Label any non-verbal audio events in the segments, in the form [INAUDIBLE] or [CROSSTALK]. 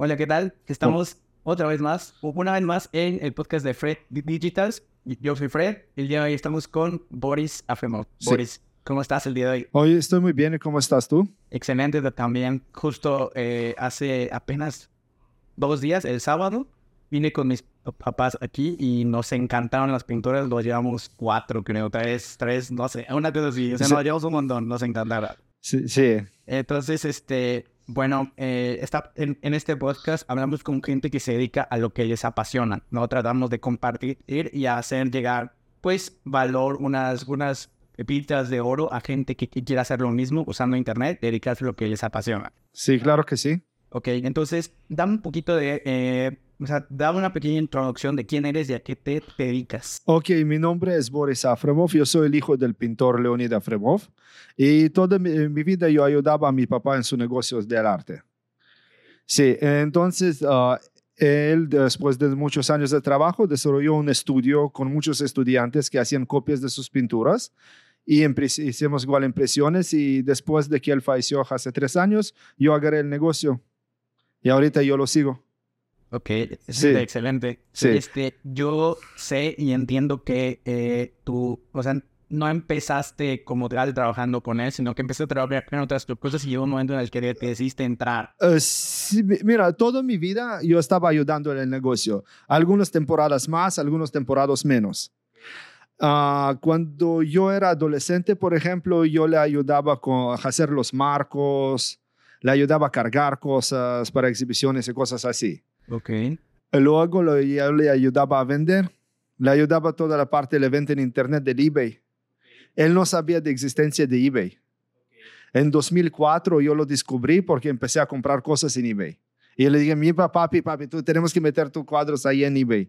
Hola, ¿qué tal? Estamos otra vez más, una vez más en el podcast de Fred Digitals. Yo soy Fred. El día de hoy estamos con Boris Afemov. Boris, ¿cómo estás el día de hoy? Hoy estoy muy bien. ¿Y cómo estás tú? Excelente también. Justo eh, hace apenas dos días, el sábado, vine con mis papás aquí y nos encantaron las pinturas. Los llevamos cuatro, creo, tres, tres, no sé, una cosa así. O sea, nos llevamos un montón, nos encantaron. Sí, sí. Entonces, este, bueno, eh, está, en, este podcast hablamos con gente que se dedica a lo que les apasiona, ¿no? Tratamos de compartir y hacer llegar, pues, valor, unas, unas pepitas de oro a gente que, quiera hacer lo mismo usando Internet, dedicarse a lo que les apasiona. Sí, claro que sí. Ok, entonces, dame un poquito de... Eh, o sea, dame una pequeña introducción de quién eres y a qué te dedicas. Ok, mi nombre es Boris Afremov, yo soy el hijo del pintor Leonid Afremov y toda mi, vida yo ayudaba a mi papá en sus negocios del arte. Sí, entonces ah, él después de muchos años de trabajo desarrolló un estudio con muchos estudiantes que hacían copias de sus pinturas y hicimos igual impresiones y después de que él falleció hace tres años, yo agarré el negocio y ahorita yo lo sigo. Ok, sí. excelente. Sí. Este, yo sé y entiendo que eh, tú, o sea, no empezaste como tal trabajando con él, sino que empezaste a trabajar en otras cosas y llegó un momento en el que te decidiste entrar. Uh, sí, mira, toda mi vida yo estaba ayudando en el negocio. Algunas temporadas más, algunas temporadas menos. Uh, cuando yo era adolescente, por ejemplo, yo le ayudaba con, a hacer los marcos, le ayudaba a cargar cosas para exhibiciones y cosas así. Ok. Luego lo, yo le ayudaba a vender, le ayudaba toda la parte de venta en internet del eBay. Él no sabía de existencia de eBay. En 2004 yo lo descubrí porque empecé a comprar cosas en eBay. Y le dije, mi papi, papi, tú tenemos que meter tus cuadros ahí en eBay.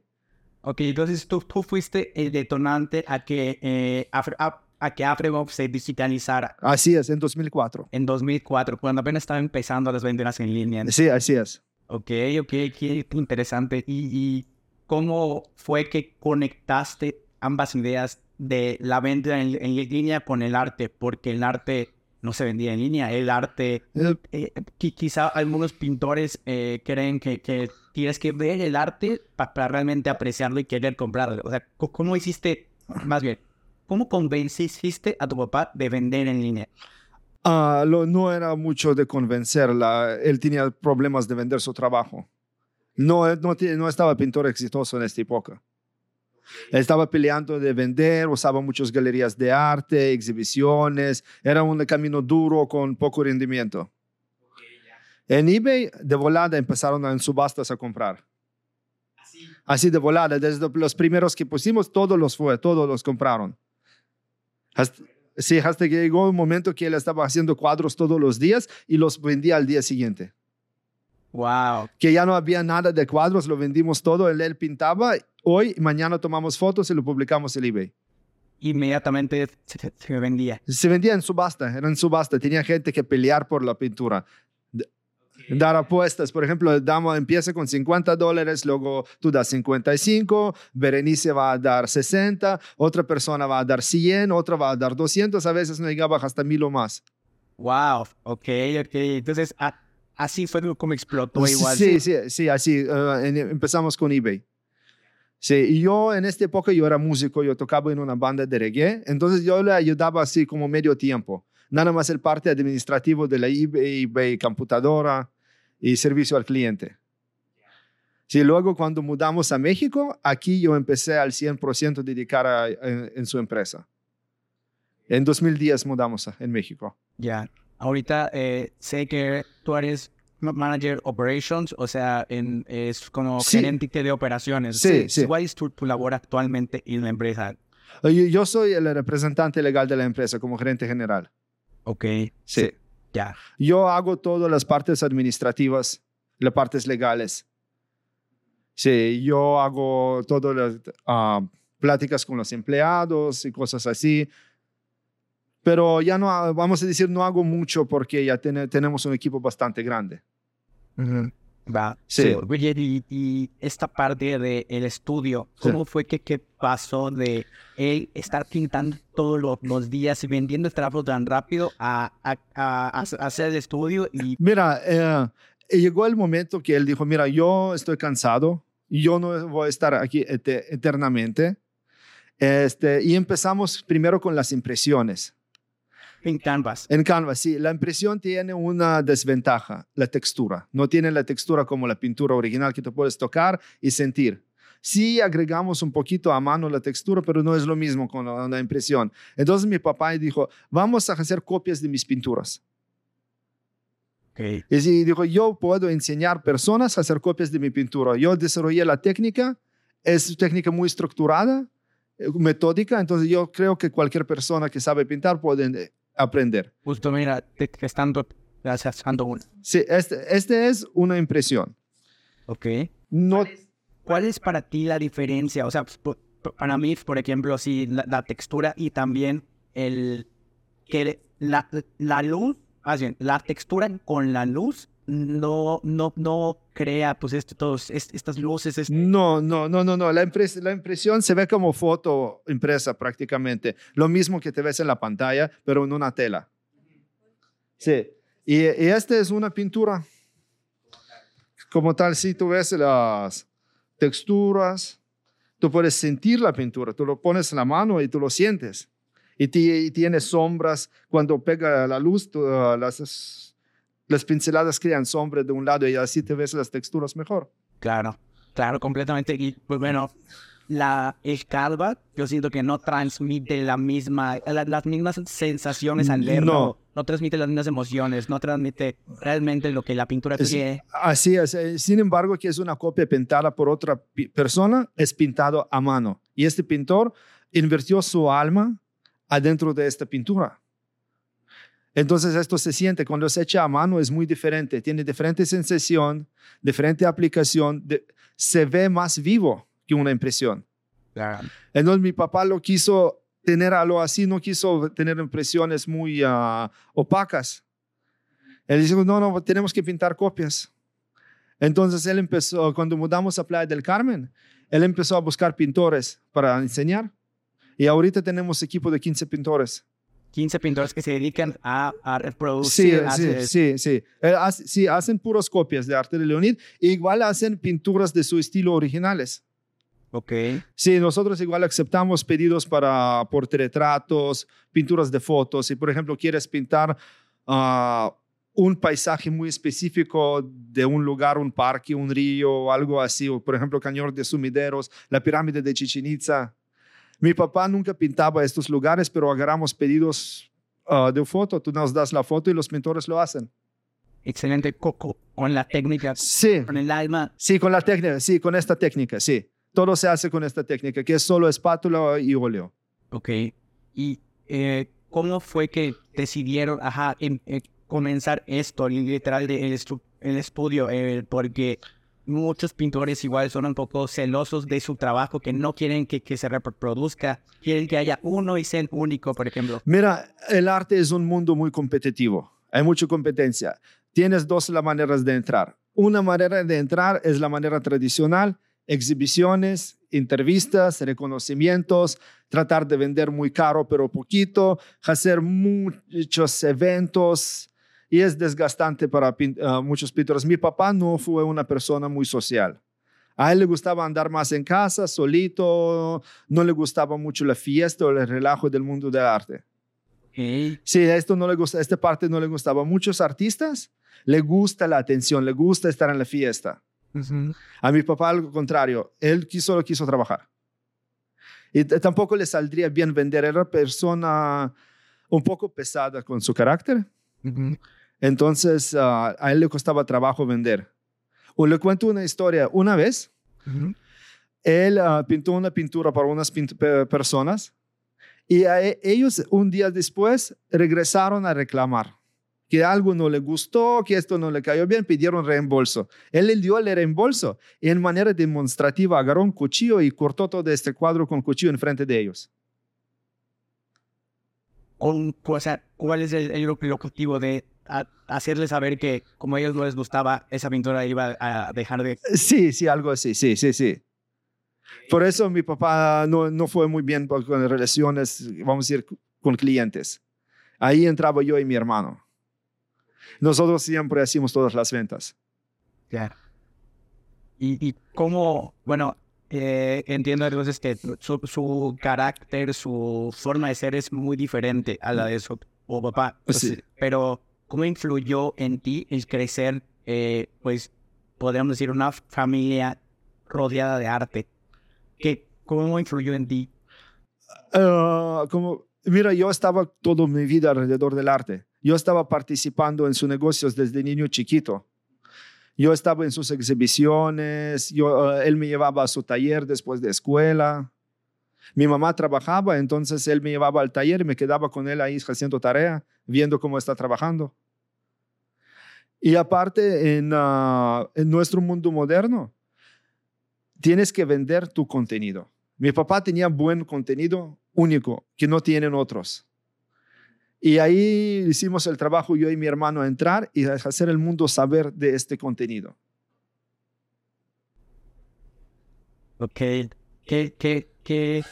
Ok, entonces tú, tú fuiste el detonante a que, eh, a, a, que se digitalizara. Así es, en 2004. En 2004, cuando apenas estaba empezando las ventas en línea. Sí, así es. Ok, ok, qué interesante. ¿Y, cómo fue que conectaste ambas ideas de la venta en, línea con el arte? Porque el arte no se vendía en línea. El arte, eh, eh, quizá algunos pintores eh, creen que, tienes que ver el arte para realmente apreciarlo y querer comprarlo. O sea, ¿cómo hiciste, más bien, cómo convenciste a tu papá de vender en línea? Ah, no era mucho de convencerla. Él tenía problemas de vender su trabajo. No, no, no estaba pintor exitoso en esta época. estaba peleando de vender, usaba muchas galerías de arte, exhibiciones. Era un camino duro con poco rendimiento. En eBay, de volada, empezaron en subastas a comprar. Así de volada, desde los primeros que pusimos, todos los fue, todos los compraron. Sí, hasta que llegó un momento que él estaba haciendo cuadros todos los días y los vendía al día siguiente. Wow. Que ya no había nada de cuadros, lo vendimos todo, él, él pintaba, hoy, mañana tomamos fotos y lo publicamos en eBay. Inmediatamente se, vendía. Se vendía en subasta, era en subasta, tenía gente que pelear por la pintura dar apuestas. Por ejemplo, damos, empieza con 50 dólares, luego tú das 55, Berenice va a dar 60, otra persona va a dar 100, otra va a dar 200, a veces no llegaba hasta mil o más. Wow, ok, ok. Entonces, así fue como explotó igual. Sí, sí, sí, así. Eh, empezamos con eBay. Sí, y yo en esta época yo era músico, yo tocaba en una banda de reggae, entonces yo le ayudaba así como medio tiempo. Nada más el parte administrativo de la eBay, eBay computadora, y servicio al cliente. Sí, luego cuando mudamos a México, aquí yo empecé al 100% dedicar a, en, su empresa. En 2010 mudamos a, en México. Ya, ahorita eh, sé que tú eres manager operations, o sea, en, es como gerente de operaciones. Sí, sí. ¿Cuál es tu, labor actualmente en la empresa? Yo, yo, soy el representante legal de la empresa como gerente general. Ok. Sí. Ya. Yo hago todas las partes administrativas, las partes legales. Sí, yo hago todas las ah, pláticas con los empleados y cosas así. Pero ya no, vamos a decir, no hago mucho porque ya tenemos un equipo bastante grande. Va. Sí. y, esta parte del estudio, ¿cómo fue que, que, pasó de él estar pintando todos los, días y vendiendo este trabajo tan rápido a, a, hacer el estudio? Y... Mira, eh, llegó el momento que él dijo, mira, yo estoy cansado, yo no voy a estar aquí eternamente. Este, y empezamos primero con las impresiones. En Canvas. En Canvas, sí. La impresión tiene una desventaja, la textura. No tiene la textura como la pintura original que tú puedes tocar y sentir. Sí agregamos un poquito a mano la textura, pero no es lo mismo con la, impresión. Entonces mi papá dijo, vamos a hacer copias de mis pinturas. Okay. Y dijo, yo puedo enseñar personas a hacer copias de mi pintura. Yo desarrollé la técnica, es técnica muy estructurada, eh, metódica, entonces yo creo que cualquier persona que sabe pintar puede eh, aprender. Justo mira, estando haciendo una. Sí, este, este es una impresión. Ok. No, ¿Cuál es para ti la diferencia? O sea, para mí, por ejemplo, sí, la, textura y también el que la, la luz, más bien, la textura con la luz no, no, no crea pues esto, todos, estas luces. Este no, no, no, no, no. La, la impresión se ve como foto impresa prácticamente. Lo mismo que te ves en la pantalla, pero en una tela. Sí. Y, y esta es una pintura. Como tal, si tú ves las, texturas. Tú puedes sentir la pintura, tú lo pones en la mano y tú lo sientes. Y, tiene sombras. Cuando pega la luz, ah, las, las pinceladas crean sombras de un lado y así te ves las texturas mejor. Claro, claro, completamente. Y pues bueno, la escalva, yo siento que no transmite la misma, las mismas sensaciones al leerlo. No. No transmite las mismas emociones, no transmite realmente lo que la pintura quiere. Así es. Eh, sin embargo, que es una copia pintada por otra persona, es pintado a mano. Y este pintor invirtió su alma adentro de esta pintura. Entonces esto se siente, cuando se echa a mano es muy diferente, tiene diferente sensación, diferente aplicación, se ve más vivo que una impresión. Entonces mi papá lo quiso tener algo así, no quiso tener impresiones muy ah, opacas. Él dijo, no, no, tenemos que pintar copias. Entonces él empezó, cuando mudamos a Playa del Carmen, él empezó a buscar pintores para enseñar. Y ahorita tenemos equipo de 15 pintores. 15 pintores que se dedican a, reproducir. Sí, sí, sí, sí. hacen puras copias de arte de Leonid. igual hacen pinturas de su estilo originales. Ok. Sí, nosotros igual aceptamos pedidos para portretratos, pinturas de fotos. Si, por ejemplo, quieres pintar ah, un paisaje muy específico de un lugar, un parque, un río, algo así, o por ejemplo, Cañón de Sumideros, la pirámide de Chichen Itza. Mi papá nunca pintaba estos lugares, pero agarramos pedidos ah, de foto. Tú nos das la foto y los pintores lo hacen. Excelente, Coco, con la técnica, sí. con el alma. Sí, con la técnica, sí, con esta técnica, sí. Todo se hace con esta técnica, que es solo espátula y óleo. Ok. ¿Y eh, cómo fue que decidieron ajá, en, comenzar esto, literal, de el, el estudio? Eh, porque muchos pintores igual son un poco celosos de su trabajo, que no quieren que, se reproduzca, quieren que haya uno y sea único, por ejemplo. Mira, el arte es un mundo muy competitivo, hay mucha competencia. Tienes dos maneras de entrar. Una manera de entrar es la manera tradicional, exhibiciones, entrevistas, reconocimientos, tratar de vender muy caro pero poquito, hacer muchos eventos y es desgastante para ah, muchos pintores. Mi papá no fue una persona muy social. A él le gustaba andar más en casa, solito, no le gustaba mucho la fiesta o el relajo del mundo del arte. Sí, esto no le gusta, esta parte no le gustaba. Muchos artistas le gusta la atención, le gusta estar en la fiesta. A mi papá, al contrario, él solo quiso trabajar. Y tampoco le saldría bien vender. Era una persona un poco pesada con su carácter. Entonces, ah, a él le costaba trabajo vender. O le cuento una historia. Una vez, él ah, pintó una pintura para unas personas y e, ellos un día después regresaron a reclamar que algo no le gustó, que esto no le cayó bien, pidieron reembolso. Él le dio el reembolso y en manera demostrativa agarró un cuchillo y cortó todo este cuadro con cuchillo en frente de ellos. ¿Cuál es el, objetivo de hacerles saber que como a ellos no les gustaba, esa pintura iba a dejar de... Sí, sí, algo así, sí, sí, sí. Por eso mi papá no, no fue muy bien con relaciones, vamos a decir, con clientes. Ahí entraba yo y mi hermano. Nosotros siempre hacíamos todas las ventas. Ya. Y, y cómo, bueno, eh, entiendo entonces que su, su carácter, su forma de ser es muy diferente a la de su o papá. Pues, Sí. Pero, ¿cómo influyó en ti el crecer, eh, pues, podríamos decir, una familia rodeada de arte? ¿Qué, ¿Cómo influyó en ti? Ah, como, mira, yo estaba toda mi vida alrededor del arte. Yo estaba participando en sus negocios desde niño chiquito. Yo estaba en sus exhibiciones, yo, ah, él me llevaba a su taller después de escuela. Mi mamá trabajaba, entonces él me llevaba al taller y me quedaba con él ahí haciendo tarea, viendo cómo está trabajando. Y aparte, en, ah, en nuestro mundo moderno, tienes que vender tu contenido. Mi papá tenía buen contenido único que no tienen otros. Y ahí hicimos el trabajo yo y mi hermano a entrar y hacer el mundo saber de este contenido. Ok. ¿Qué, qué, qué?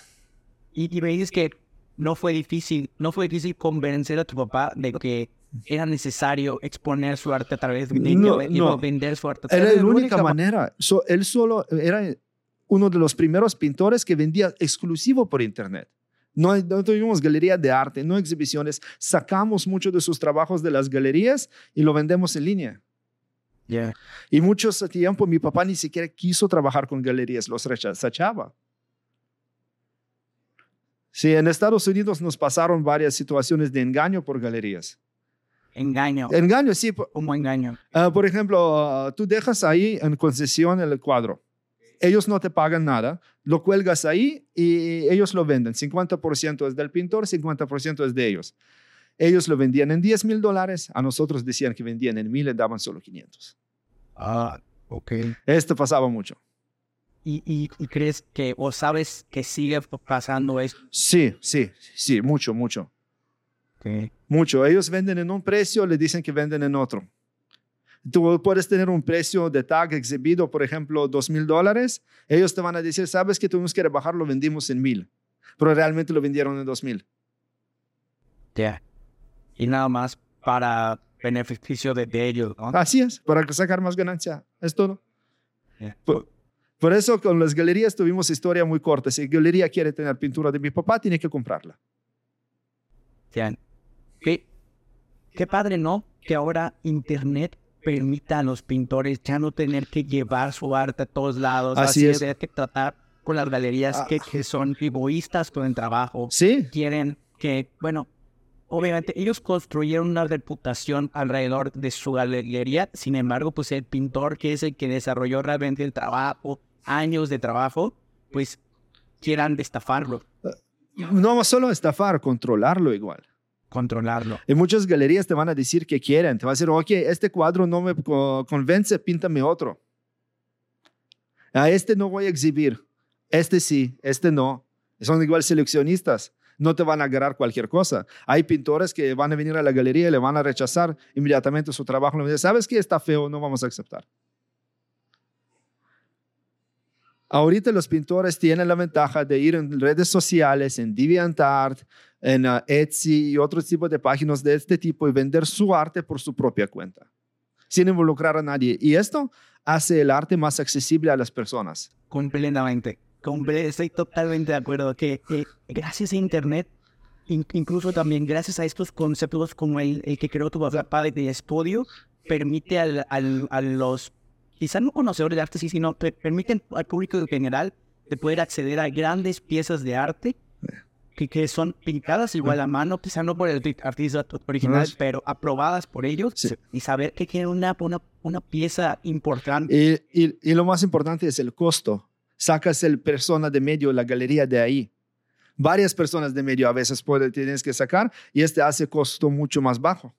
Y, y me dices que no fue difícil, no fue difícil convencer a tu papá de que era necesario exponer su arte a través de, No, de- no. vender su arte. Era través la única ma- manera. So, él solo era uno de los primeros pintores que vendía exclusivo por internet. No, no tuvimos galería de arte, no exhibiciones. Sacamos mucho de sus trabajos de las galerías y lo vendemos en línea. Ya. Y muchos tiempo mi papá ni siquiera quiso trabajar con galerías, los rechazaba. Sí, en Estados Unidos nos pasaron varias situaciones de engaño por galerías. Engaño. Engaño, sí. Por, Como engaño. ah, por ejemplo, ah, tú dejas ahí en concesión el cuadro. Ellos no te pagan nada, lo cuelgas ahí y ellos lo venden. 50% es del pintor, 50% es de ellos. Ellos lo vendían en 10 mil dólares, a nosotros decían que vendían en mil y daban solo 500. Ah, ok. Esto pasaba mucho. ¿Y, y, y crees que, o sabes que sigue pasando esto? Sí, sí, sí, mucho, mucho, mucho. Ellos venden en un precio, le dicen que venden en otro. Tú puedes tener un precio de tag exhibido, por ejemplo, dos mil dólares. Ellos te van a decir, sabes que tuvimos que rebajar, lo vendimos en mil, pero realmente lo vendieron en dos mil. Ya. Y nada más para beneficio de, de ellos, ¿no? Así es, para sacar más ganancia. Es todo. Por, por eso con las galerías tuvimos historia muy corta. Si galería quiere tener pintura de mi papá, tiene que comprarla. Qué, qué padre, ¿no? Que ahora Internet permita a los pintores ya no tener que llevar su arte a todos lados. Así de es. que tratar con las galerías Ah. que, que son egoístas con el trabajo. Sí, Quieren que, bueno, obviamente ellos construyeron una reputación alrededor de su galería. Sin embargo, pues el pintor que es el que desarrolló realmente el trabajo, años de trabajo, pues quieran destafarlo, no solo estafar, controlarlo igual. controlarlo. En muchas galerías te van a decir que quieren. Te va a decir, ok, este cuadro no me co- convence, píntame otro. A este no voy a exhibir. Este sí, este no. Son igual seleccionistas. No te van a agarrar cualquier cosa. Hay pintores que van a venir a la galería y le van a rechazar inmediatamente su trabajo. Le van a decir, ¿sabes qué? Está feo, no vamos a aceptar. Ahorita los pintores tienen la ventaja de ir en redes sociales, en DeviantArt, en uh, Etsy y otros tipos de páginas de este tipo y vender su arte por su propia cuenta, sin involucrar a nadie. Y esto hace el arte más accesible a las personas. Completamente. Comple- estoy totalmente de acuerdo que, que gracias a Internet, in- incluso también gracias a estos conceptos como el, el que creó tu papá de estudio, permite al, al- a los, quizás no conocedores de arte, sí, sino que permiten al público en general de poder acceder a grandes piezas de arte que, que son pintadas igual a mano, quizás no por el arti- artista original, pero aprobadas por ellos Sí. y saber que tiene una, una, una pieza importante. Y, y- y lo más importante es el costo. Sacas el persona de medio, la galería de ahí. Varias personas de medio a veces puede, tienes que sacar y este hace costo mucho más bajo.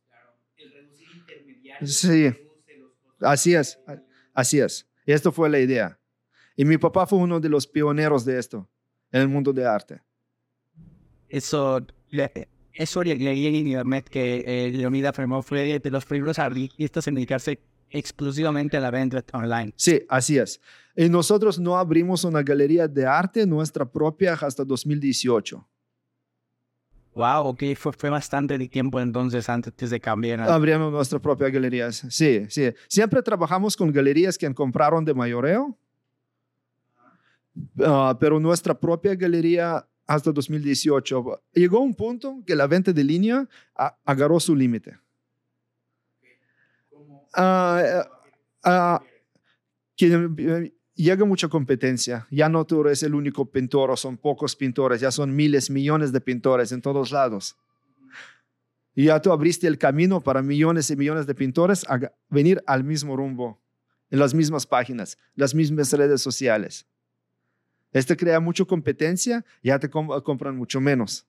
Sí, así es, así es. Y esto fue la idea. Y mi papá fue uno de los pioneros de esto en el mundo de arte. Eso, eso le- leí en internet que eh, Leonida Fremont fue de los primeros artistas en dedicarse exclusivamente a la venta online. Sí, así es. Y nosotros no abrimos una galería de arte nuestra propia hasta 2018. Wow, ok, fue, fue bastante de tiempo entonces antes de cambiar. Abrimos nuestra propia galería. Sí, sí. Siempre trabajamos con galerías que compraron de mayoreo, ah, pero nuestra propia galería hasta 2018 llegó un punto que la venta de línea agarró su límite. Uh, llega mucha competencia. Ya no tú eres el único pintor o son pocos pintores, ya son miles, millones de pintores en todos lados. Y ya tú abriste el camino para millones y millones de pintores a venir al mismo rumbo, en las mismas páginas, las mismas redes sociales. Esto crea mucha competencia, ya te compran mucho menos.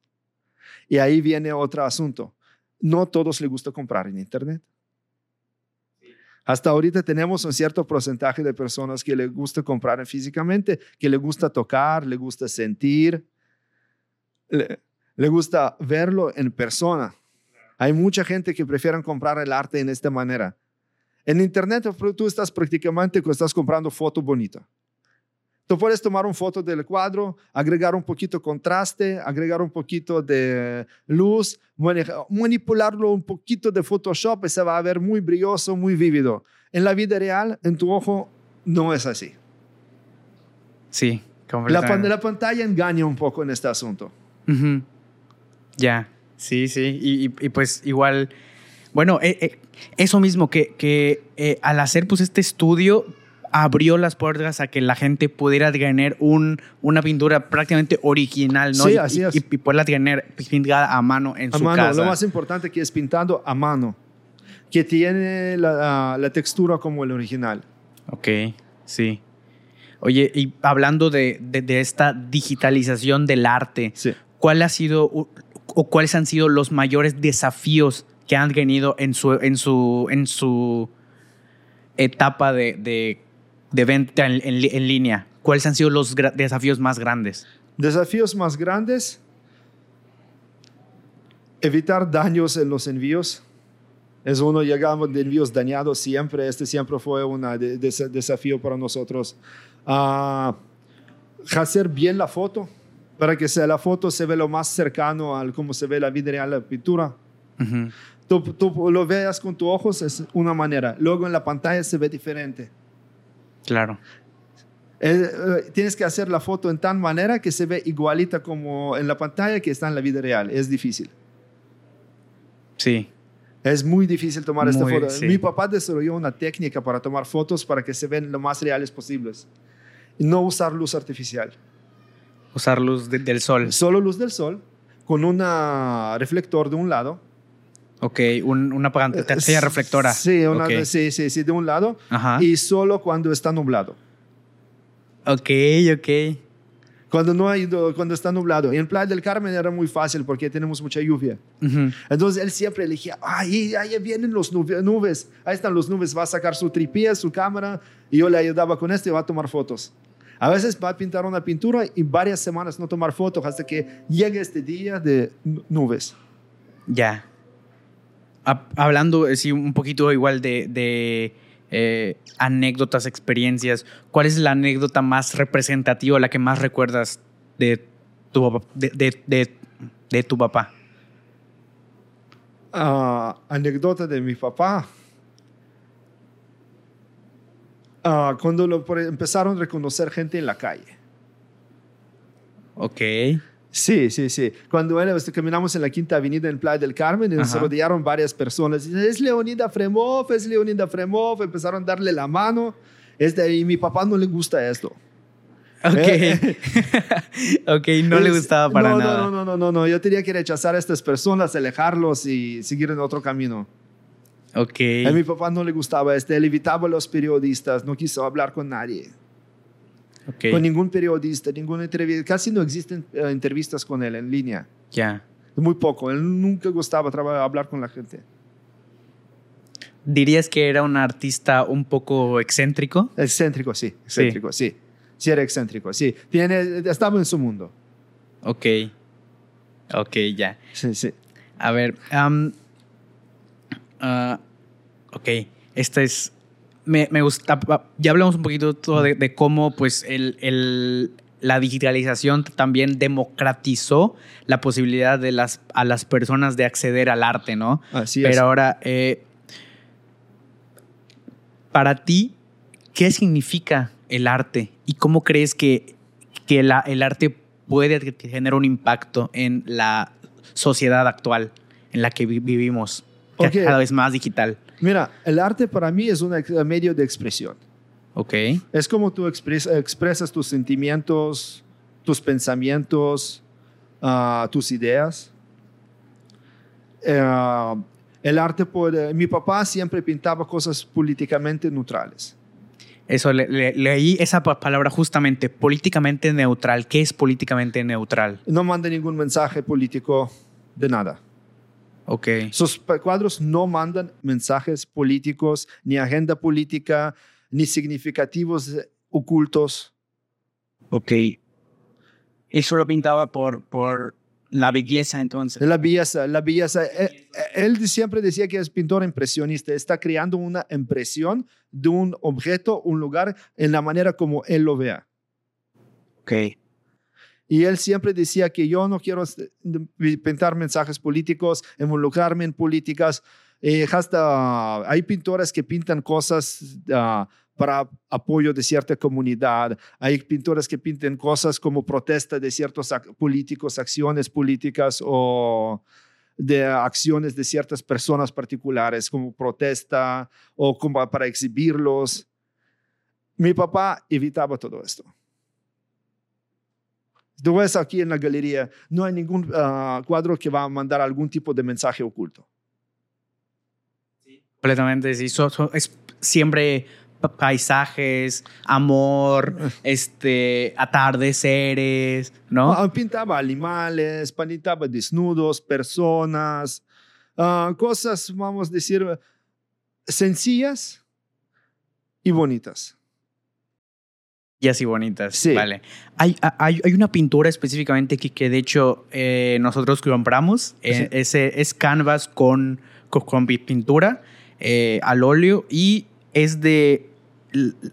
Y ahí viene otro asunto. No a todos les gusta comprar en Internet. Hasta ahorita tenemos un cierto porcentaje de personas que le gusta comprar físicamente, que le gusta tocar, le gusta sentir, le, gusta verlo en persona. Hay mucha gente que prefiere comprar el arte en esta manera. En Internet tú estás prácticamente estás comprando foto bonita. Tú puedes tomar una foto del cuadro, agregar un poquito de contraste, agregar un poquito de luz, manipularlo un poquito de Photoshop y se va a ver muy brilloso, muy vívido. En la vida real, en tu ojo, no es así. Sí, la, la pantalla engaña un poco en este asunto. Ya, sí, sí. Y, pues igual, bueno, eh, eh, eso mismo que, que eh, al hacer pues este estudio abrió las puertas a que la gente pudiera tener un, una pintura prácticamente original, ¿no? Sí, así es. Y, poderla tener pintada a mano en a su mano. casa. Lo más importante que es pintando a mano, que tiene la, la textura como el original. Ok, sí. Oye, y hablando de, de, esta digitalización del arte, ¿cuál ha sido o cuáles han sido los mayores desafíos que han tenido en su, en su, en su etapa de, de de venta en, línea? ¿Cuáles han sido los desafíos más grandes? Desafíos más grandes, evitar daños en los envíos. Es uno, llegamos de envíos dañados siempre. Este siempre fue un desafío para nosotros. Uh, hacer bien la foto para que sea, la foto se ve lo más cercano al cómo se ve la vida real, la pintura. tú, tú, lo veas con tus ojos es una manera, luego en la pantalla se ve diferente. Claro. Eh, eh, tienes que hacer la foto en tan manera que se ve igualita como en la pantalla que está en la vida real. Es difícil. Sí. Es muy difícil tomar esta foto. Mi papá desarrolló una técnica para tomar fotos para que se ven lo más reales posibles. No usar luz artificial. Usar luz del sol. Solo luz del sol, con un reflector de un lado Ok, una pantalla reflectora. Sí, sí, sí, sí, de un lado. Y solo cuando está nublado. Ok, ok. Cuando, no hay, cuando está nublado. Y en Playa del Carmen era muy fácil porque tenemos mucha lluvia. Entonces él siempre elegía, ahí, ahí vienen los nubes, ahí están los nubes, va a sacar su tripié, su cámara, y yo le ayudaba con esto y va a tomar fotos. A veces va a pintar una pintura y varias semanas no tomar fotos hasta que llegue este día de nubes. Ya hablando sí, un poquito igual de, eh, anécdotas, experiencias, ¿cuál es la anécdota más representativa, la que más recuerdas de tu, de, de, tu papá? Ah, anécdota de mi papá. Ah, cuando lo, empezaron a reconocer gente en la calle. Ok. Sí, sí, sí. Cuando él, este, caminamos en la Quinta Avenida en Playa del Carmen, nos rodearon varias personas. es Leonida Fremov, es Leonida Fremov. Empezaron a darle la mano. Este, y mi papá no le gusta esto. Ok. Eh, [LAUGHS] ok, no le gustaba para no, nada. No, no, no, no, no. Yo tenía que rechazar a estas personas, alejarlos y seguir en otro camino. Ok. A mi papá no le gustaba este. Él evitaba a los periodistas, no quiso hablar con nadie con ningún periodista, ninguna entrevista. Casi no existen eh, entrevistas con él en línea. Ya. Muy poco. Él nunca gustaba hablar con la gente. ¿Dirías que era un artista un poco excéntrico? Excéntrico, sí. Excéntrico, sí. Sí, era excéntrico, sí. Tiene, estaba en su mundo. Ok. Ok, ya. Sí, sí. A ver. Um, ok. Esta es me, me gusta, ya hablamos un poquito todo de, cómo pues el, el, la digitalización también democratizó la posibilidad de las, a las personas de acceder al arte, ¿no? Así Pero es. ahora, eh, para ti, ¿qué significa el arte? ¿Y cómo crees que, que la- el arte puede tener un impacto en la sociedad actual en la que vi- vivimos? que es Ok. Cada vez más digital. Mira, el arte para mí es un medio de expresión. Ok. Es como tú expres- expresas tus sentimientos, tus pensamientos, ah, tus ideas. Eh, el arte puede... Mi papá siempre pintaba cosas políticamente neutrales. Eso, le- le- leí esa pa- palabra justamente, políticamente neutral. ¿Qué es políticamente neutral? No manda ningún mensaje político de nada. Ok. Sus cuadros no mandan mensajes políticos, ni agenda política, ni significativos ocultos. Ok. Eso lo pintaba por, por la belleza entonces. La belleza, la belleza. eh, eh, Él siempre decía que es pintor impresionista. Está creando una impresión de un objeto, un lugar, en la manera como él lo vea. Ok. Y él siempre decía que yo no quiero este, pintar mensajes políticos, involucrarme en políticas. Eh, hasta hay pintores que pintan cosas ah, para apoyo de cierta comunidad. Hay pintores que pintan cosas como protesta de ciertos ac- políticos, acciones políticas o de acciones de ciertas personas particulares, como protesta o como para exhibirlos. Mi papá evitaba todo esto. Tú ves aquí en la galería, no hay ningún ah, cuadro que va a mandar algún tipo de mensaje oculto. Completamente, sí. So- so- es siempre pa- paisajes, amor, [LAUGHS] este, atardeceres, ¿no? Ah, Pintaba animales, pintaba desnudos, personas, ah, cosas, vamos a decir, sencillas y bonitas. Y así bonitas. Sí. Vale. Hay, hay, hay una pintura específicamente que, que de hecho eh, nosotros compramos. eh, Sí. ese es canvas con, con, con pi- pintura eh, al óleo y es de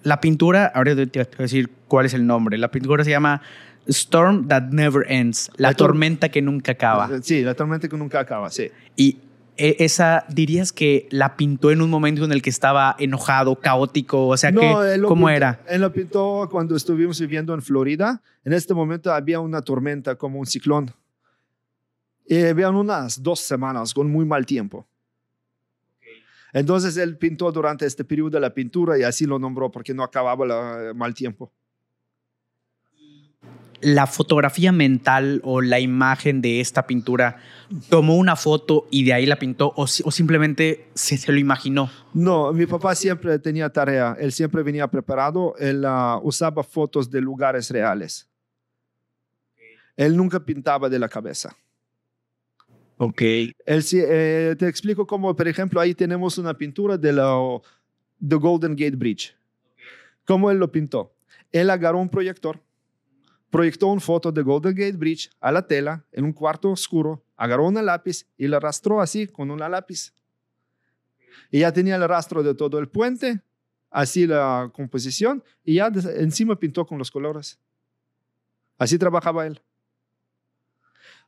la pintura. Ahora te te voy a decir cuál es el nombre. La pintura se llama Storm That Never Ends. La, La tor- tormenta que nunca acaba. Sí, la tormenta que nunca acaba, sí. Y esa, dirías que la pintó en un momento en el que estaba enojado, caótico, o sea, que, él lo ¿cómo pintó- era? Él lo pintó cuando estuvimos viviendo en Florida. En este momento había una tormenta, como un ciclón. Y habían unas dos semanas con muy mal tiempo. Entonces él pintó durante este periodo la pintura y así lo nombró porque no acababa el mal tiempo. La fotografía mental o la imagen de esta pintura, tomó una foto y de ahí la pintó o, o simplemente se, se lo imaginó. No, mi papá siempre tenía tarea. Él siempre venía preparado. Él ah, usaba fotos de lugares reales. Él nunca pintaba de la cabeza. Ok. Él eh, te explico cómo, por ejemplo, ahí tenemos una pintura de la the Golden Gate Bridge. ¿Cómo él lo pintó? Él agarró un proyector, proyectó una foto de Golden Gate Bridge a la tela en un cuarto oscuro, agarró una lápiz y la arrastró así con una lápiz. Y ya tenía el rastro de todo el puente, así la composición, y ya encima pintó con los colores. Así trabajaba él.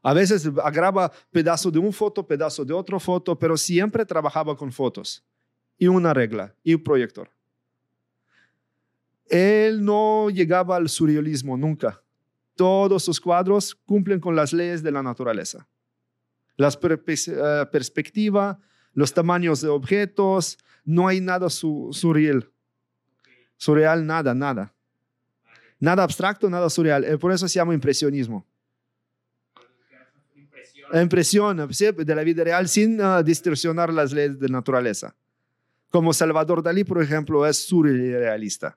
A veces agarraba pedazo de un foto, pedazo de otra foto, pero siempre trabajaba con fotos y una regla y un proyector. Él no llegaba al surrealismo nunca. Todos sus cuadros cumplen con las leyes de la naturaleza. La perspectiva, los tamaños de objetos, no hay nada su- surreal. Surreal, nada, nada. Nada abstracto, nada surreal. Eh, Por eso se llama impresionismo. Impresión sí, de la vida real sin ah, distorsionar las leyes de naturaleza. Como Salvador Dalí, por ejemplo, es surrealista.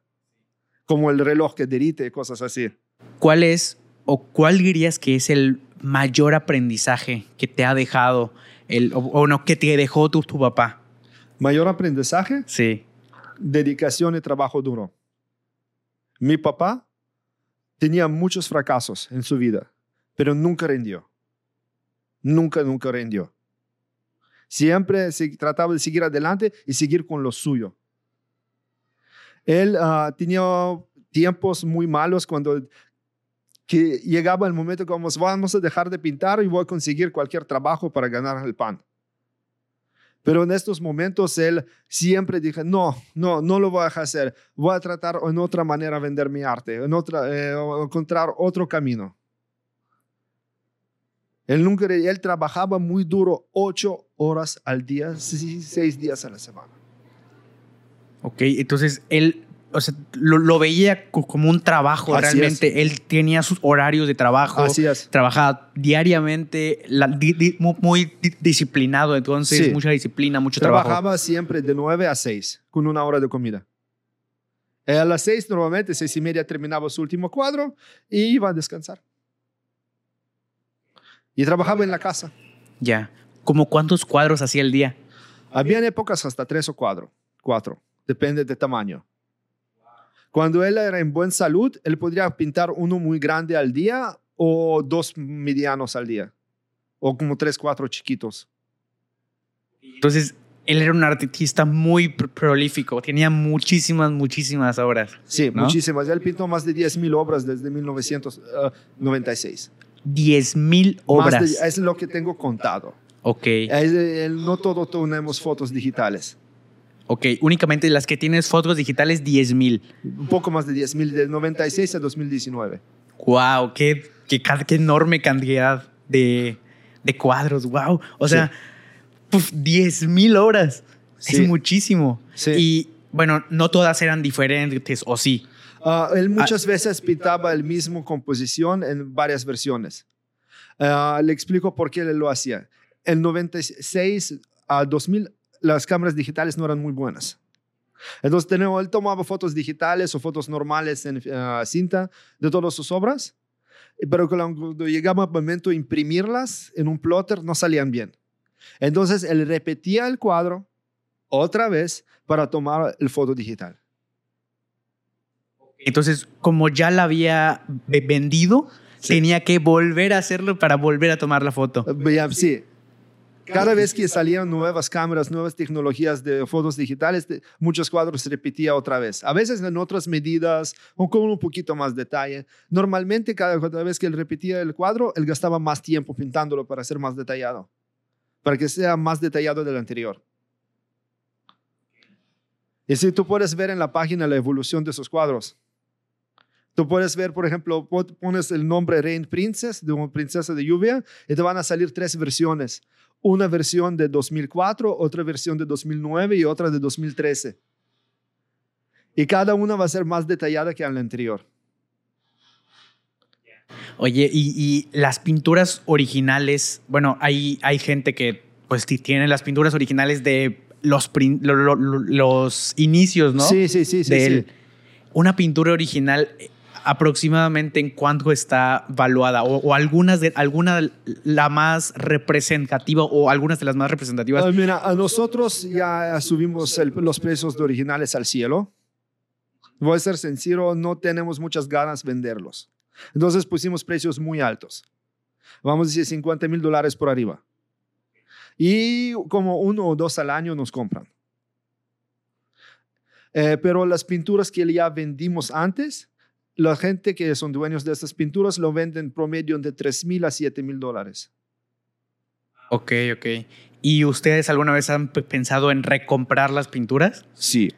Como el reloj que derrite y cosas así. ¿Cuál es o cuál dirías que es el mayor aprendizaje que te ha dejado el, o, o no, que te dejó tu, tu papá? Mayor aprendizaje, Sí. dedicación y trabajo duro. Mi papá tenía muchos fracasos en su vida, pero nunca rindió. Nunca, nunca rindió. Siempre se trataba de seguir adelante y seguir con lo suyo. Él ah, tenía tiempos muy malos cuando que llegaba el momento que vamos, vamos a dejar de pintar y voy a conseguir cualquier trabajo para ganar el pan. Pero en estos momentos él siempre dije, no, no, no lo voy a hacer. Voy a tratar en otra manera vender mi arte, en otra, eh, encontrar otro camino. Él, nunca, él trabajaba muy duro, ocho horas al día, seis días a la semana. Ok, entonces él o sea, lo, veía como un trabajo realmente. Él tenía sus horarios de trabajo. Así es. Trabajaba diariamente, muy, disciplinado, entonces mucha disciplina, mucho trabajo. Trabajaba siempre de 9 a 6, con una hora de comida. Eh, a las 6 normalmente, seis y media terminaba su último cuadro y iba a descansar. Y trabajaba en la casa. Ya. ¿Como cuántos cuadros hacía el día? Había épocas hasta tres o cuatro. Cuatro. Depende del tamaño. Cuando él era en buena salud, él podría pintar uno muy grande al día o dos medianos al día. O como tres, cuatro chiquitos. Entonces, él era un artista muy prolífico, tenía muchísimas, muchísimas obras. Sí, muchísimas. Él pintó más de 10.000 obras desde 1996. 10.000 obras. es lo que tengo contado. Ok. no todo tenemos fotos digitales. Ok, únicamente las que tienes fotos digitales, 10 mil. Un poco más de 10 mil, del 96 a 2019. Wow, qué, qué, qué enorme cantidad de, de, cuadros, wow. O sea, 10 mil horas. Es muchísimo. Sí. Y bueno, no todas eran diferentes, ¿o sí? Ah, él muchas veces pintaba el mismo composición en varias versiones. Ah, le explico por qué él lo hacía. En 96 a 2000 las cámaras digitales no eran muy buenas. Entonces, tenemos, él tomaba fotos digitales o fotos normales en ah, cinta de todas sus obras, pero cuando llegaba el momento de imprimirlas en un plotter, no salían bien. Entonces, él repetía el cuadro otra vez para tomar el foto digital. Entonces, como ya la había vendido, tenía que volver a hacerlo para volver a tomar la foto. Sí, cada vez que salían nuevas cámaras, nuevas tecnologías de fotos digitales, muchos cuadros se repetía otra vez. A veces en otras medidas o con un poquito más detalle. Normalmente cada, vez que él repetía el cuadro, él gastaba más tiempo pintándolo para ser más detallado, para que sea más detallado del anterior. Y si tú puedes ver en la página la evolución de esos cuadros. Tú puedes ver, por ejemplo, pones el nombre Rain Princess, de una princesa de lluvia, y te van a salir tres versiones una versión de 2004, otra versión de 2009 y otra de 2013. Y cada una va a ser más detallada que la anterior. Oye, y, las pinturas originales, bueno, hay, hay gente que pues tiene las pinturas originales de los, los inicios, ¿no? Sí, sí, sí. sí. Una pintura original aproximadamente en cuánto está valuada o, algunas de alguna la más representativa o algunas de las más representativas. Ah, mira, a nosotros ya subimos los precios de originales al cielo. Voy a ser sincero, no tenemos muchas ganas de venderlos. Entonces pusimos precios muy altos. Vamos a decir 50 mil dólares por arriba. Y como uno o dos al año nos compran. Eh, pero las pinturas que ya vendimos antes, la gente que son dueños de estas pinturas lo venden promedio de 3 mil a 7 mil dólares. Ok, ok. ¿Y ustedes alguna vez han pensado en recomprar las pinturas? Sí.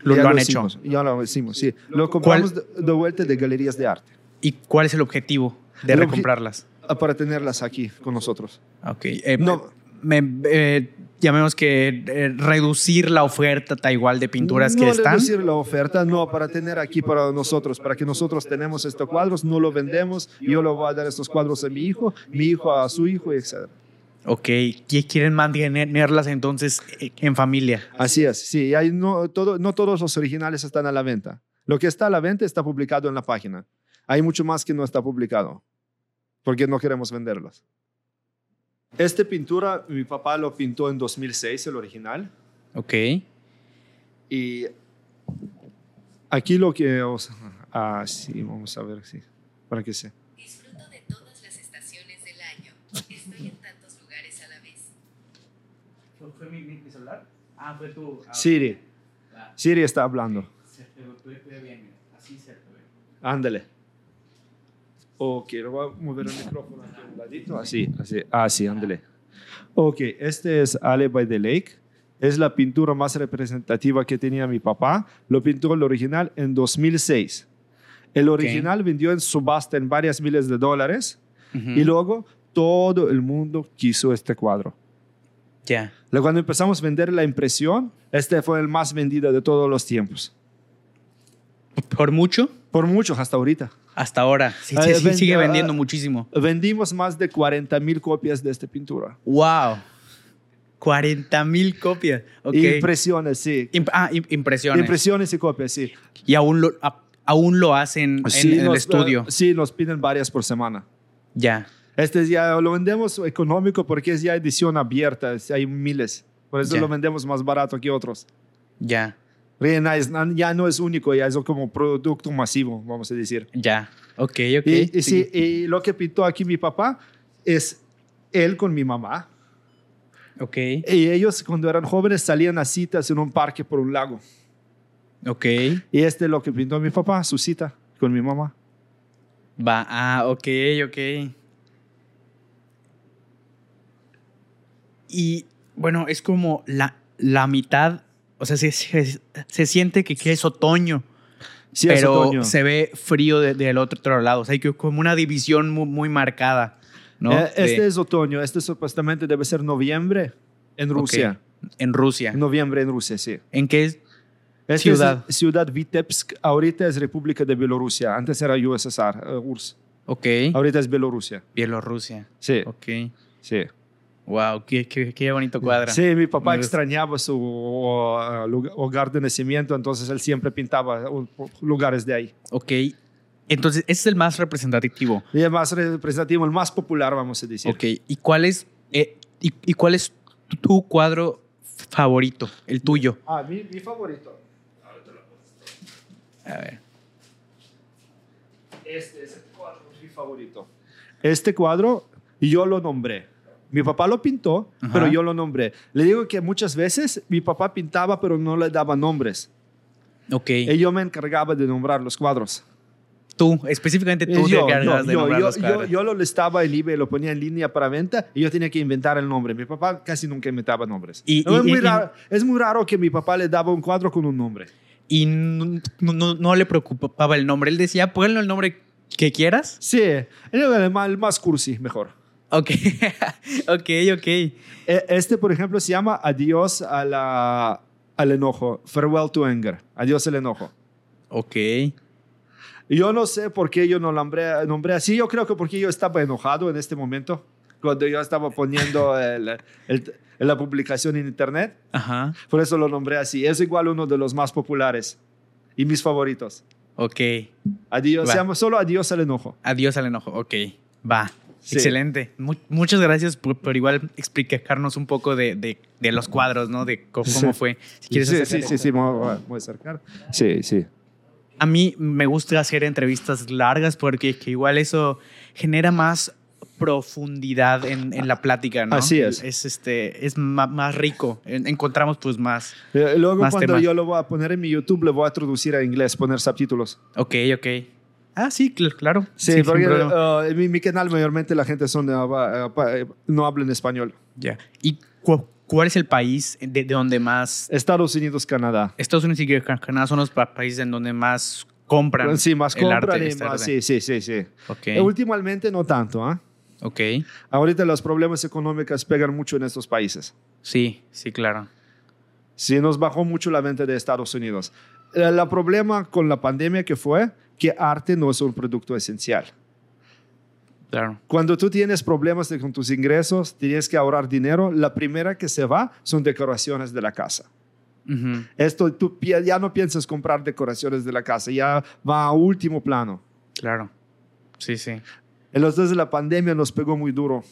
Lo, han hecho. Ya lo hicimos, sí. Lo compramos de, vuelta de galerías de arte. ¿Y cuál es el objetivo de recomprarlas? Ah, para tenerlas aquí con nosotros. Ok. Eh, no, me, eh, llamemos que eh, reducir la oferta tal igual de pinturas que están. No reducir la oferta, no, para tener aquí para nosotros, para que nosotros tenemos estos cuadros, no lo vendemos, yo le voy a dar estos cuadros a mi hijo, mi hijo a su hijo, etc. Ok, quieren mantenerlas entonces eh, en familia. Así es, sí, hay no, todo, no todos los originales están a la venta. Lo que está a la venta está publicado en la página. Hay mucho más que no está publicado, porque no queremos venderlas. Esta pintura, mi papá lo pintó en 2006, el original. Ok. Y aquí lo que... Ah, sí, vamos a ver, sí, para que sea. Disfruto de todas las estaciones del año. Estoy en tantos lugares a la vez. ¿Fue mi, celular? Ah, fue tu... Ah, Siri. Siri está hablando. Así se te ve. Ándale. Ok, lo voy a mover el micrófono aquí a un ladito. Así, así, así, ándale. Ok, este es Ale by the Lake. Es la pintura más representativa que tenía mi papá. Lo pintó el original en 2006. El original vendió en subasta en varias miles de dólares Ujú. y luego todo el mundo quiso este cuadro. Ya. Luego, cuando empezamos a vender la impresión, este fue el más vendido de todos los tiempos. ¿Por mucho? Por muchos hasta ahorita. Hasta ahora. Sí, Ah, sí, sí, ven- sigue ah, vendiendo muchísimo. Vendimos más de 40 mil copias de esta pintura. ¡Wow! 40 mil copias. Impresiones, sí. Imp- ah, im- impresiones. Impresiones y copias, sí. y aún lo, a- aún lo hacen en, Sí, en el nos- estudio. eh, sí, nos piden varias por semana. Ya. Este es ya lo vendemos económico porque es ya edición abierta, hay miles. Por eso Ya. lo vendemos más barato que otros. Ya. Porque na- es- na- Ya no es único, ya es como producto masivo, vamos a decir. Ya. Ok, ok. Y, y sí, y lo que pintó aquí mi papá es él con mi mamá. Ok. Y ellos cuando eran jóvenes salían a citas en un parque por un lago. Ok. Y este es lo que pintó mi papá, su cita con mi mamá. Va. Ah, ok, ok. Y bueno, es como la, la mitad. O sea, se, se, se siente que, que es otoño. Sí, pero se ve frío de- del otro, otro lado. O sea, hay como una división muy, muy marcada. ¿no? Eh, este De- es otoño, este supuestamente debe ser noviembre en. Rusia. En Rusia. Noviembre en Rusia, sí. ¿En qué es? Este Ciudad. Es ciudad Vitebsk, ahorita es República de Bielorrusia. Antes era USSR, eh, URSS. Ok. Ahorita es Bielorrusia. Bielorrusia. Sí, Ok. sí. Wow, qué, qué, qué bonito cuadra. Sí, mi papá Me extrañaba su hogar de nacimiento, entonces él siempre pintaba uh, lugares de ahí. Ok. Entonces, ese es el más representativo. Y el más representativo, el más popular, vamos a decir. Ok. ¿Y cuál es, eh, y, y cuál es tu, tu cuadro favorito? El tuyo. Ah, mi, mi favorito. A ver. Este es el cuadro, mi favorito. Este cuadro yo lo nombré. Mi papá lo pintó, Ajá. pero yo lo nombré. Le digo que muchas veces mi papá pintaba, pero no le daba nombres. Ok. Y yo me encargaba de nombrar los cuadros. Tú, específicamente tú yo, te encargas yo, de yo, nombrar yo, los yo, cuadros. yo lo listaba en eBay, lo ponía en línea para venta y yo tenía que inventar el nombre. Mi papá casi nunca inventaba nombres. Y- No, y- es, muy y- raro, es muy raro que mi papá le daba un cuadro con un nombre. Y no, no- no le preocupaba el nombre. Él decía, ponle el nombre que quieras. Sí, el más cursi, mejor. Ok. [LAUGHS] ok, ok. E- Este, por ejemplo, se llama Adiós a la, al enojo. Farewell to anger. Adiós al enojo. Ok. Yo no sé por qué yo no nombré, nombré así. Yo creo que porque yo estaba enojado en este momento. Cuando yo estaba poniendo [LAUGHS] el- el- la publicación en internet. Ajá. Por eso lo nombré así. Es igual uno de los más populares. Y mis favoritos. Ok. Adiós. Va. Se llama solo Adiós al enojo. Adiós al enojo. Ok. Va. Sí. Excelente. Mu- muchas gracias por, por igual explicarnos un poco de, de- de los cuadros, ¿no? De cómo, cómo fue. Si quieres sí, sí, sí, sí, me voy voy a acercar. Sí, sí. A mí me gusta hacer entrevistas largas porque que igual eso genera más profundidad en, en la plática, ¿no? Así es. Es, este, es más rico. En- encontramos pues más. Eh, Luego, Más cuando temas. yo lo voy a poner en mi YouTube, le voy a traducir a inglés, poner subtítulos. Ok, ok. Ah, sí, cl- claro. Sí, sin porque uh, en mi, mi canal mayormente la gente son, uh, uh, eh, no habla en español. Ya. ¿Y cu- cuál es el país de, de donde más... Estados Unidos, Canadá. Estados Unidos y Can- Canadá son los pa- países en donde más compran. Sí, más el compran arte, y este más. Sí, sí, sí, sí. Ok. Eh, Últimamente no tanto. ¿ah? Ok. Ahorita los problemas económicos pegan mucho en estos países. Sí, sí, claro. Sí, nos bajó mucho la venta de Estados Unidos. El problema con la pandemia que fue que arte no es un producto esencial. Claro. Cuando tú tienes problemas con tus ingresos, tienes que ahorrar dinero, la primera que se va son decoraciones de la casa. Ujú. Esto tú ya no piensas comprar decoraciones de la casa, ya va a último plano. Claro. Sí, sí. En los días de la pandemia nos pegó muy duro.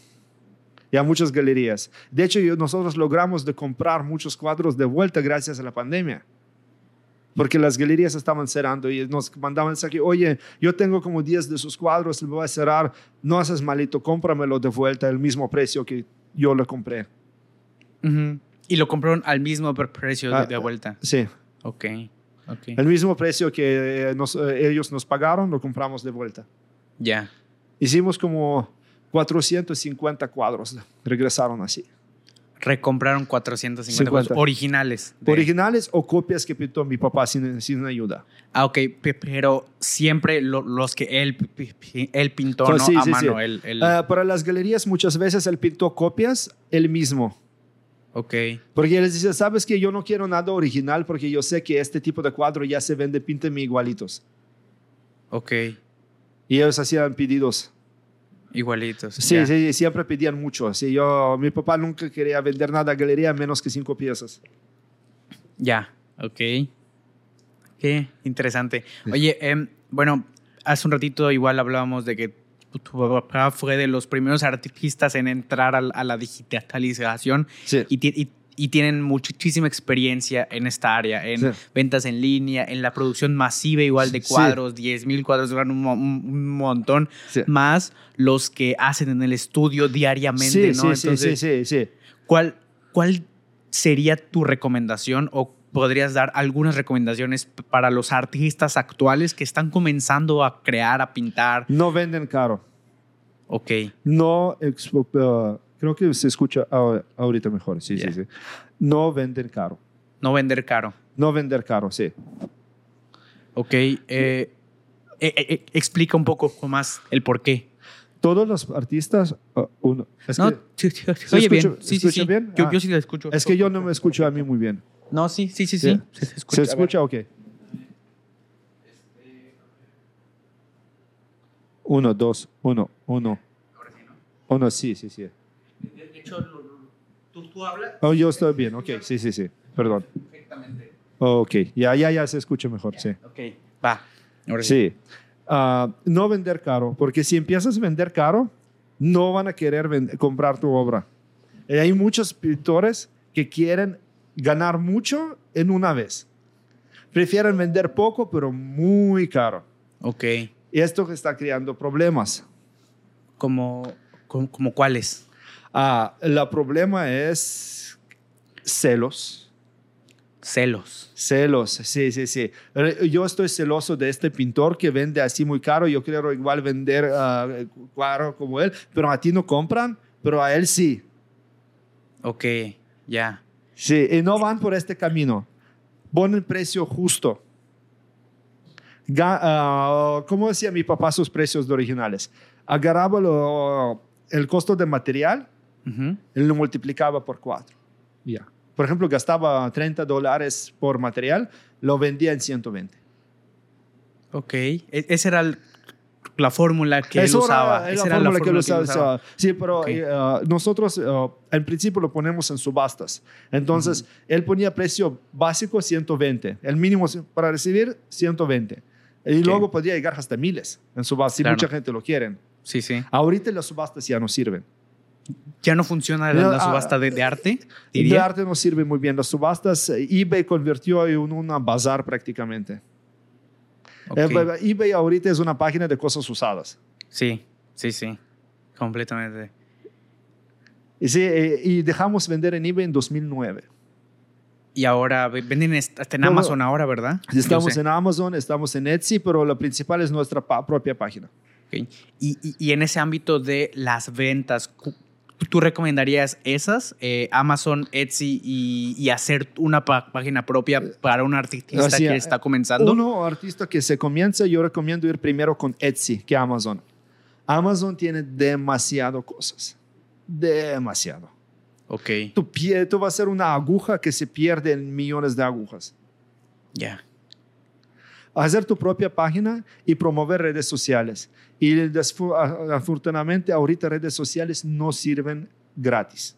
Y a muchas galerías. De hecho, nosotros logramos de comprar muchos cuadros de vuelta gracias a la pandemia. Porque las galerías estaban cerrando y nos mandaban mensaje, oye, yo tengo como 10 de sus cuadros, le voy a cerrar, no haces malito, cómpramelo de vuelta el mismo precio que yo le compré. Ujú. Y lo compraron al mismo pre- precio de, Ah, de vuelta. Sí, Ok. Ok. el mismo precio que eh, nos- eh, ellos nos pagaron, lo compramos de vuelta. Ya. Hicimos como 450 cuadros, regresaron así. Recompraron 450 50. cuadros originales. de- Originales o copias que pintó mi papá sin, sin ayuda. Ah, ok, pe- pero siempre lo- los que él, él pintó, Pues ¿no? sí, a sí, mano. sí. Él, él- Ah, para las galerías muchas veces él pintó copias él mismo. ok, Porque él les dice, sabes que yo no quiero nada original porque yo sé que este tipo de cuadro ya se vende, pínteme igualitos. ok. Y ellos hacían pedidos. Igualitos. Sí, sí, siempre pedían mucho. Sí, yo, mi papá nunca quería vender nada a galería menos que cinco piezas. Ya, ok. Qué interesante. Oye, em, bueno, hace un ratito igual hablábamos de que tu- papá fue de los primeros artistas en entrar al- a, la digitalización Sí. y- y tienen muchísima experiencia en esta área, en Sí. ventas en línea, en la producción masiva igual de Sí. cuadros, 10 mil cuadros, eran un, un- montón, Sí. más los que hacen en el estudio diariamente, Sí, ¿no? sí, sí, Entonces, sí, sí, sí. ¿Cuál, ¿Cuál sería tu recomendación o podrías dar algunas recomendaciones para los artistas actuales que están comenzando a crear, a pintar? No venden caro. Ok, No, expo- uh, creo que se escucha ahorita mejor. Sí, sí, sí. No venden caro. no vender caro. No vender caro, sí. Ok, eh, eh, eh, explica un poco más el por qué. Todos los artistas, uh, uno, es no, que, sí, [LAUGHS] sí, ¿Se oye bien. escucha- Sí, sí, escucha sí. bien? Yo, Ah. yo sí la escucho. es que yo no me escucho a mí muy bien. No, sí, sí, sí, ¿Sí? sí. Se, escucha. ¿Se escucha? Ok. Uno, dos, uno, uno. Uno, sí, sí, sí. Hecho, lo- lo- tú, tú hablas Oh, yo estoy bien, ok, sí, sí, sí. Perdón. perfectamente. Ok, ya, ya, ya se escucha mejor, sí. Ok, va. Ahora sí. Sí. Ah, no vender caro, porque si empiezas a vender caro, no van a querer vend- comprar tu obra. Y hay muchos pintores que quieren ganar mucho en una vez. Prefieren vender poco, pero muy caro. Ok, Y esto está creando problemas. como, como, como cuáles. Ah, el problema es celos. Celos. Celos, sí, sí, sí. Yo estoy celoso de este pintor que vende así muy caro. Yo quiero igual vender cuadro como él, pero a ti no compran, pero a él sí. Ok, ya. Sí, y no van por este camino. Pon el precio justo. Ga- ah, ¿Cómo decía mi papá sus precios de originales? Agarraba lo- el costo de material Ujú. él lo multiplicaba por cuatro. Ya. Por ejemplo, gastaba 30 dólares por material, lo vendía en 120. Ok, E- esa era el- la fórmula que él Eso usaba. era Esa la era la fórmula que él fórmula usaba. Sí, pero Ok. eh, ah, nosotros eh, en principio lo ponemos en subastas. Entonces, él ponía precio básico 120, el mínimo para recibir 120. Y Ok. luego podría llegar hasta miles en subastas, si Claro. mucha gente lo quiere. Sí, sí. Ahorita las subastas ya no sirven. Ya no funciona la, la ah, subasta de, de arte, De diría. arte no sirve muy bien. Las subastas, eh, eBay convirtió en una bazar prácticamente. Ok. Eh, eBay ahorita es una página de cosas usadas. Sí, sí, sí. Completamente. Y, sí, eh, y dejamos vender en eBay en 2009. Y ahora ve- venden hasta en. Amazon ahora, ¿verdad? Estamos en Amazon, estamos en Etsy, pero la principal es nuestra pa- propia página. Ok. Y, y- y en ese ámbito de las ventas, ¿tú recomendarías esas? Eh, Amazon, Etsy y, y hacer una página propia para un artista que eh, está comenzando. Uno artista que se comienza, yo recomiendo ir primero con Etsy que Amazon. Amazon tiene demasiado cosas. Demasiado. Ok, Tu, pie, tú vas a ser una aguja que se pierde en millones de agujas. ya. Hacer tu propia página y promover redes sociales. Y afortunadamente ahorita redes sociales no sirven gratis.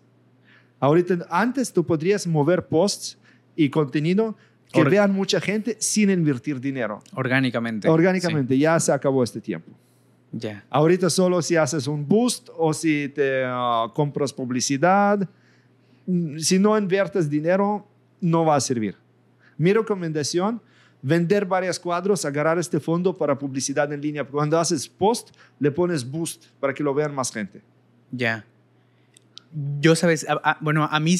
Ahorita, antes tú podrías mover posts y contenido que vean mucha gente sin invertir dinero. Orgánicamente. Orgánicamente, ya se acabó este tiempo. Ya. Ahorita solo si haces un boost o si te ah, compras publicidad, mm, si no inviertes dinero, no va a servir. Mi recomendación, vender varios cuadros, agarrar este fondo para publicidad en línea. Cuando haces post, le pones boost para que lo vean más gente. Ya. Yo, sabes, a- a- bueno, a mí,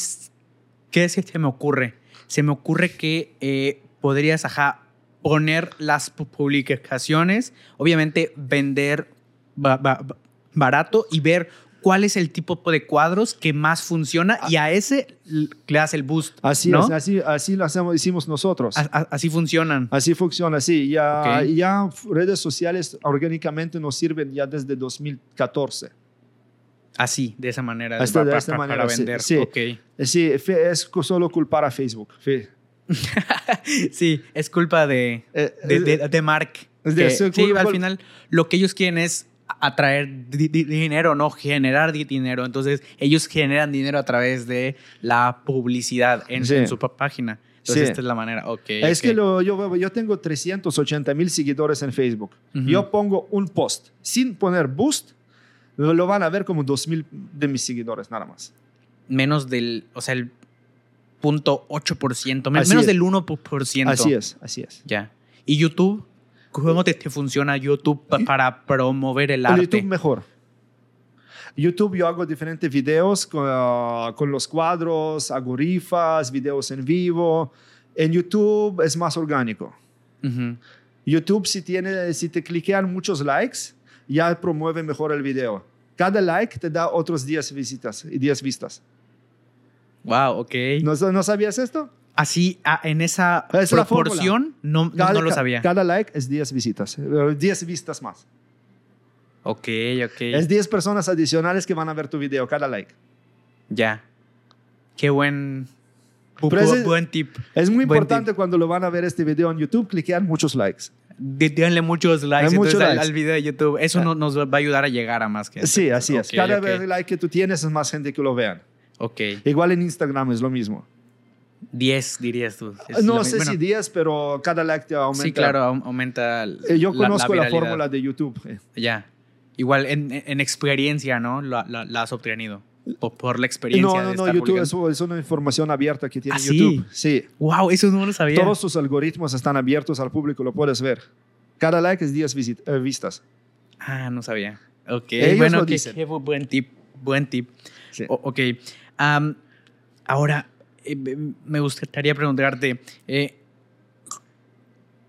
¿qué se se me ocurre? Se me ocurre que eh, podrías, ajá, poner las pu- publicaciones, obviamente vender ba- ba- barato y ver cuál es el tipo de cuadros que más funciona y a ese le das el boost. Así ¿no? es, así, así lo hacemos, hicimos nosotros. A- a- así funcionan. Así funciona, sí. Ya, Ok. ya redes sociales orgánicamente nos sirven ya desde 2014. Así, de esa manera. Hasta de pa- esta manera, para sí, vender. sí. Ok. Eh, Sí, es solo culpar a Facebook. [LAUGHS] Sí, es culpa de, Eh, de, de- de Mark. de- que- sí, sí, al final lo que ellos quieren es atraer di- di- dinero, no generar di- dinero. Entonces, ellos generan dinero a través de la publicidad en, Sí. en su página. Entonces, Sí. esta es la manera. Ok. Es ok. que lo- yo, yo tengo 380 mil seguidores en Facebook. Ujú. Yo pongo un post sin poner boost, lo, lo van a ver como 2 mil de mis seguidores nada más. Menos del, o sea, el punto 8%, men- Así menos es. del 1%. Así es, así es. Ya. ¿Y YouTube? ¿Cómo te, te funciona YouTube pa- para promover el En arte? YouTube mejor. YouTube yo hago diferentes videos con, ah, con los cuadros, hago rifas, videos en vivo. En YouTube es más orgánico. Ujú. YouTube si, tiene, si te cliquean muchos likes, ya promueve mejor el video. Cada like te da otros 10 visitas y 10 vistas. Wow, ok. ¿No, ¿No sabías esto? Así, ah, en esa Es proporción, no, Cada, no lo sabía. Cada like es 10 visitas, eh, 10 vistas más. Ok, ok. Es 10 personas adicionales que van a ver tu video, cada like. Ya. Qué buen, bu- Pero buen tip. Es muy Buen importante cuando lo van a ver este video en YouTube, cliquean muchos likes. De- Denle muchos likes, muchos entonces, al- likes. Al, video de YouTube. Eso no- nos va a ayudar a llegar a más gente. Sí, así es. Ok, Cada ok. vez like que tú tienes es más gente que lo vean. Ok. Igual en Instagram es lo mismo. 10 dirías tú. Es no sé mi- si bueno, 10, pero cada like te aumenta. Sí, claro, aum- aumenta. Eh, Yo conozco la, viralidad. fórmula de YouTube. eh. Ya. Igual en, en experiencia, ¿no? La, la- la has obtenido. Por, por la experiencia. No, de no, no, estar YouTube es, es una información abierta que tiene ¿Ah, sí? YouTube. Sí. Wow, eso no lo sabía. Todos sus algoritmos están abiertos al público, lo puedes ver. Cada like es 10 visit- eh, vistas. Ah, no sabía. Ok. Ellos bueno, lo qué, dicen. qué bu- buen tip. Buen tip. Sí. O- ok. Am, ahora, eh, me- gustaría preguntarte, eh,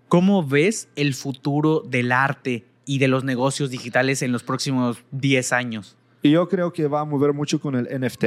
¿cómo ves el futuro del arte y de los negocios digitales en los próximos 10 años? Yo creo que va a mover mucho con el NFT.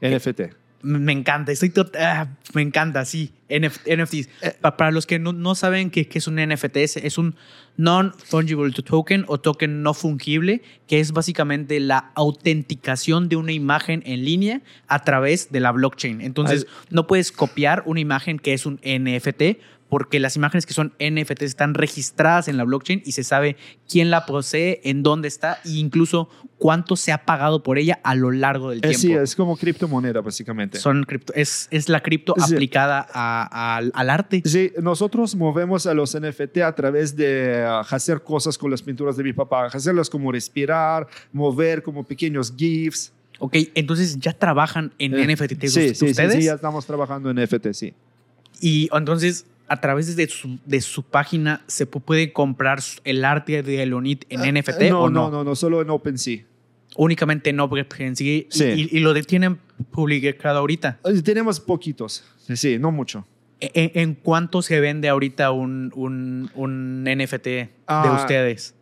NFT. Me encanta, estoy ah, me encanta, sí, NF NFTs. Eh. Pa- para los que no, no saben qué, qué es un NFT, es, es un non-fungible token o token no fungible, que es básicamente la autenticación de una imagen en línea a través de la blockchain. Entonces, no puedes copiar una imagen que es un NFT porque las imágenes que son NFT están registradas en la blockchain y se sabe quién la posee, en dónde está e incluso cuánto se ha pagado por ella a lo largo del Eh, tiempo. sí, es como criptomoneda, básicamente. Son cripto, es, es la cripto Sí. aplicada a- al- al arte. Sí, nosotros movemos a los NFT a través de ah, hacer cosas con las pinturas de mi papá, hacerlas como respirar, mover como pequeños GIFs. Ok, entonces ya trabajan en Eh, NFT sí, sí, sí, ustedes. sí, ya estamos trabajando en NFT, sí. Y entonces a través de su, de su página se pu- puede comprar el arte de Elonit en Ah, NFT no, o no? no, no, no, solo en OpenSea. Únicamente en sí, y- Sí. Y, y lo de- tienen publicado ahorita. Tenemos poquitos, sí, sí, no mucho. ¿En, E, en cuánto se vende ahorita un, un, un NFT de Ah, ustedes?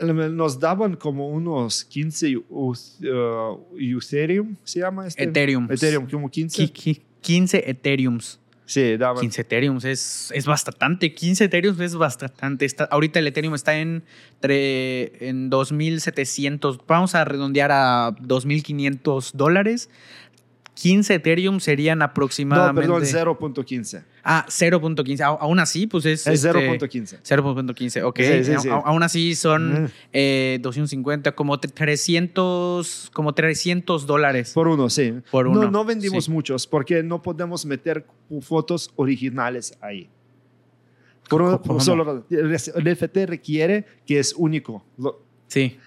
Nos daban como unos 15 us- uh, Ethereum, ¿se llama este? Ethereum. Ethereum, como 15. Qui- qui- 15 Ethereums. Sí, daban. 15 Ethereums es, es bastante. 15 Ethereums es bastante. Está, ahorita el Ethereum está en, tre- en 2.700. Vamos a redondear a 2.500 dólares. 15 Ethereum serían No, aproximadamente. perdón, 0.15. Ah, 0.15. A- Aún así, pues es. Es este, 0.15. 0.15, ok. Sí, sí, sí. Aún así son Mm. eh, 250, como 300, como 300 dólares. Por uno, sí. Por No, uno, no vendimos sí. muchos porque no podemos meter fotos originales ahí. Por uno, ¿Cómo? solo, el NFT requiere que es único. Sí.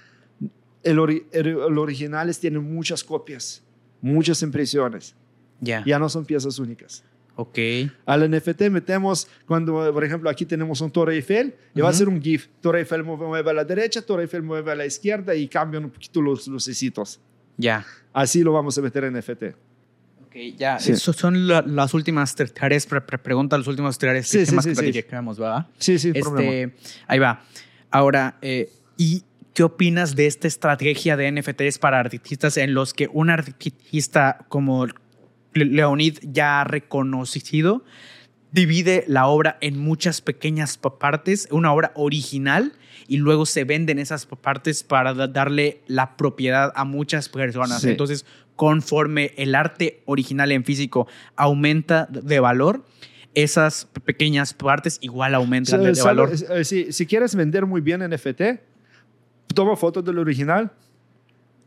El, ori- el originales tienen muchas copias, muchas impresiones. Ya. Ya no son piezas únicas. Ok. Al NFT metemos, cuando, por ejemplo, aquí tenemos un Torre Eiffel, y va a ser un GIF. Torre Eiffel mueve, mueve a la derecha, Torre Eiffel mueve a la izquierda y cambian un poquito los lucecitos. Ya. Así lo vamos a meter en NFT. Ok, ya. Sí. Eso son la- las últimas tre- tareas, pre- pre- preguntas, los últimos tres Sí, sí, temas sí, que sí. platicamos, ¿verdad? Sí, sí, problema. Este, ahí va. Ahora, eh, ¿y ¿qué opinas de esta estrategia de NFTs para artistas en los que un artista como Le- Leonid ya reconocido divide la obra en muchas pequeñas pa- partes, una obra original, y luego se venden esas pa- partes para da- darle la propiedad a muchas personas. Sí. Entonces, conforme el arte original en físico aumenta de valor, esas pe- pequeñas partes igual aumentan de, de valor. eh, si, si quieres vender muy bien NFT, toma foto del original,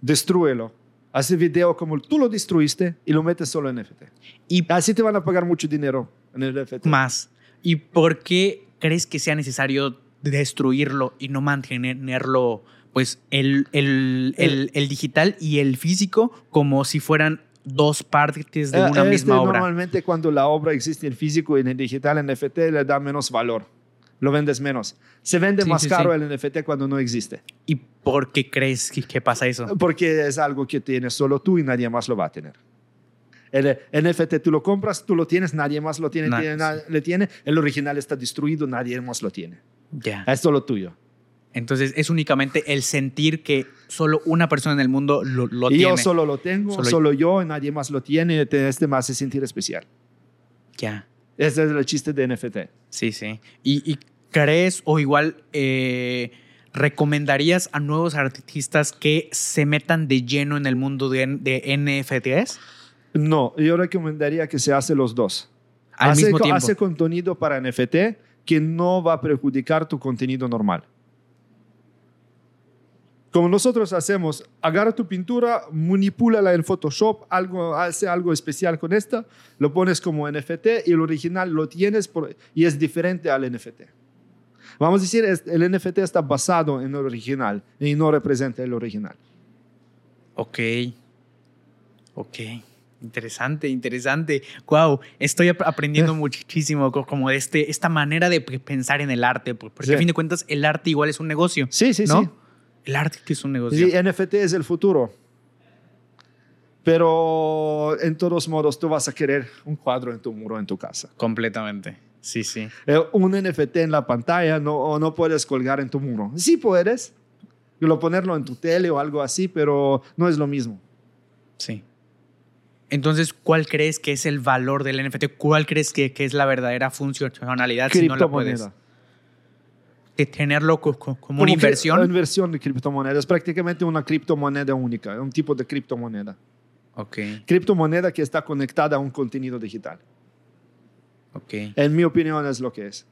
destrúelo. Hace video como tú lo destruiste y lo metes solo en NFT. Y Así te van a pagar mucho dinero en el NFT. más. ¿Y por qué crees que sea necesario destruirlo y no mantenerlo, pues, el, el, el, el digital y el físico como si fueran dos partes de Eh, una este, misma obra? Normalmente cuando la obra existe en físico y en el digital, en NFT le da menos valor. Lo vendes menos. Se vende Sí, más sí, caro sí. el NFT cuando no existe. ¿Y por qué crees que, que pasa eso? Porque es algo que tienes solo tú y nadie más lo va a tener. El NFT tú lo compras, tú lo tienes, nadie más lo tiene, Na- tiene- le tiene. El original está destruido, nadie más lo tiene. Ya. Es solo tuyo. Entonces es únicamente el sentir que solo una persona en el mundo lo, lo y tiene. yo solo lo tengo, Solo- solo, yo, nadie más lo tiene. te- Este me hace sentir especial. Ya. Ese es el chiste de NFT. Sí, sí. ¿Y, y crees o igual eh, recomendarías a nuevos artistas que se metan de lleno en el mundo de, de NFTs? No, yo recomendaría que se hace los dos. Al hace, mismo tiempo. hace contenido para NFT que no va a perjudicar tu contenido normal. Como nosotros hacemos, agarra tu pintura, manipúlala en Photoshop, algo, hace algo especial con esta, lo pones como NFT y el original lo tienes por- y es diferente al NFT. Vamos a decir, el NFT está basado en el original y no representa el original. Ok. Ok. Interesante, interesante. Wow, estoy ap- aprendiendo [LAUGHS] muchísimo co- como de este, esta manera de pensar en el arte, por- porque Sí. a fin de cuentas el arte igual es un negocio. Sí, sí, ¿no? sí. El arte es un negocio. Sí, NFT es el futuro. Pero en todos modos, tú vas a querer un cuadro en tu muro en tu casa. Completamente. Sí, sí. Eh, un NFT en la pantalla no, o no puedes colgar en tu muro. Sí puedes, lo ponerlo en tu tele o algo así, pero no es lo mismo. Sí. Entonces, ¿cuál crees que es el valor del NFT? ¿Cuál crees que, que es la verdadera funcionalidad si no la puedes de tenerlo co- co- como, una Como que- inversión? Inversión de criptomoneda. Es prácticamente una criptomoneda única, un tipo de criptomoneda. Ok, Criptomoneda que está conectada a un contenido digital. ok. En mi opinión es lo que es.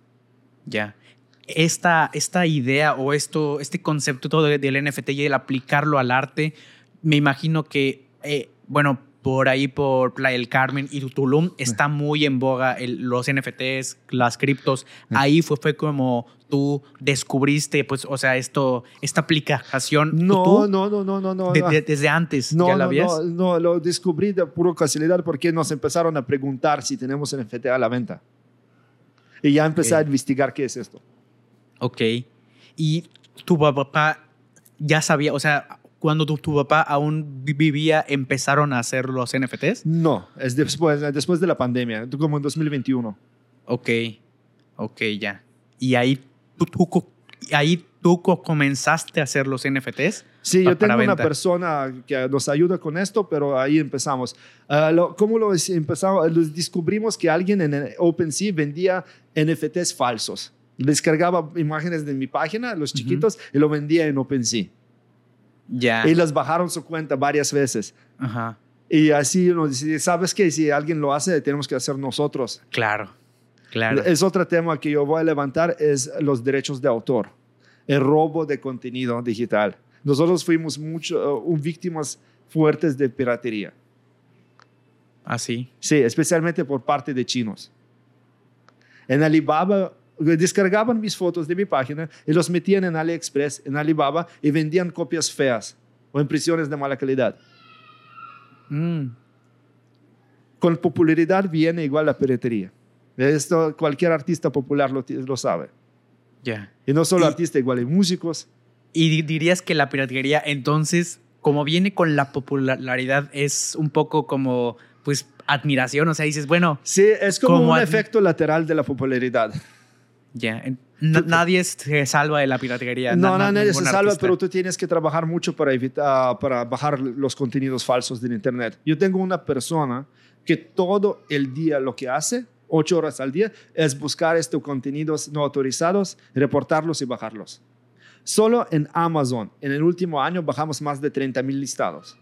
Ya. Esta, esta idea o esto, este concepto todo de- del NFT y el aplicarlo al arte, me imagino que, eh, bueno, por ahí, por Playa del Carmen y Tulum, está muy en boga el- los NFTs, las criptos. Ahí fue, fue como tú descubriste, pues, o sea, esto, esta aplicación. No, tú, no, no, no, no, no. de- no. de- desde antes, No, ¿ya la no, habías? no, no, lo descubrí de pura casualidad porque nos empezaron a preguntar si tenemos NFT a la venta. Y ya empecé Ok. a investigar qué es esto. Ok. Y tu papá ya sabía, o sea, cuando tu, tu papá aún vi- vivía, empezaron a hacer los NFTs. No, es después, después de la pandemia, como en 2021. Ok, ok, ya. Y ahí tú, tú ahí tú co- comenzaste a hacer los NFTs. Sí, yo tengo una venta. persona persona que nos ayuda con esto, pero ahí empezamos. Ah, lo- ¿Cómo lo empezamos? Los descubrimos que alguien en OpenSea vendía NFTs falsos. Descargaba imágenes de mi página, los chiquitos, y lo vendía en OpenSea. Ya. Y las bajaron su cuenta varias veces. Ajá, Y así nos dice, ¿sabes qué? Si alguien lo hace, tenemos que hacer nosotros. claro, claro. Es otro tema que yo voy a levantar, es los derechos de autor, el robo de contenido digital. Nosotros fuimos mucho, uh, víctimas fuertes de piratería, Así. sí, especialmente por parte de chinos. En Alibaba, descargaban mis fotos de mi página y los metían en AliExpress, en Alibaba, y vendían copias feas o impresiones de mala calidad. Mm, Con popularidad viene igual la piratería. Esto cualquier artista popular lo, lo sabe. ya. Y no solo Y- artistas, igual hay músicos. Y di- dirías que la piratería, entonces, como viene con la popularidad, es un poco como, pues, admiración. O sea, dices, bueno, Sí, es como Como un efecto lateral de la popularidad. Ya. Na- nadie se salva de la piratería. No, na- nadie se salva, artista. pero tú tienes que trabajar mucho para evitar, para bajar los contenidos falsos del Internet. Yo tengo una persona que todo el día lo que hace, ocho horas al día, es buscar estos contenidos no autorizados, reportarlos y bajarlos. Solo en Amazon, en el último año, bajamos más de 30 mil listados.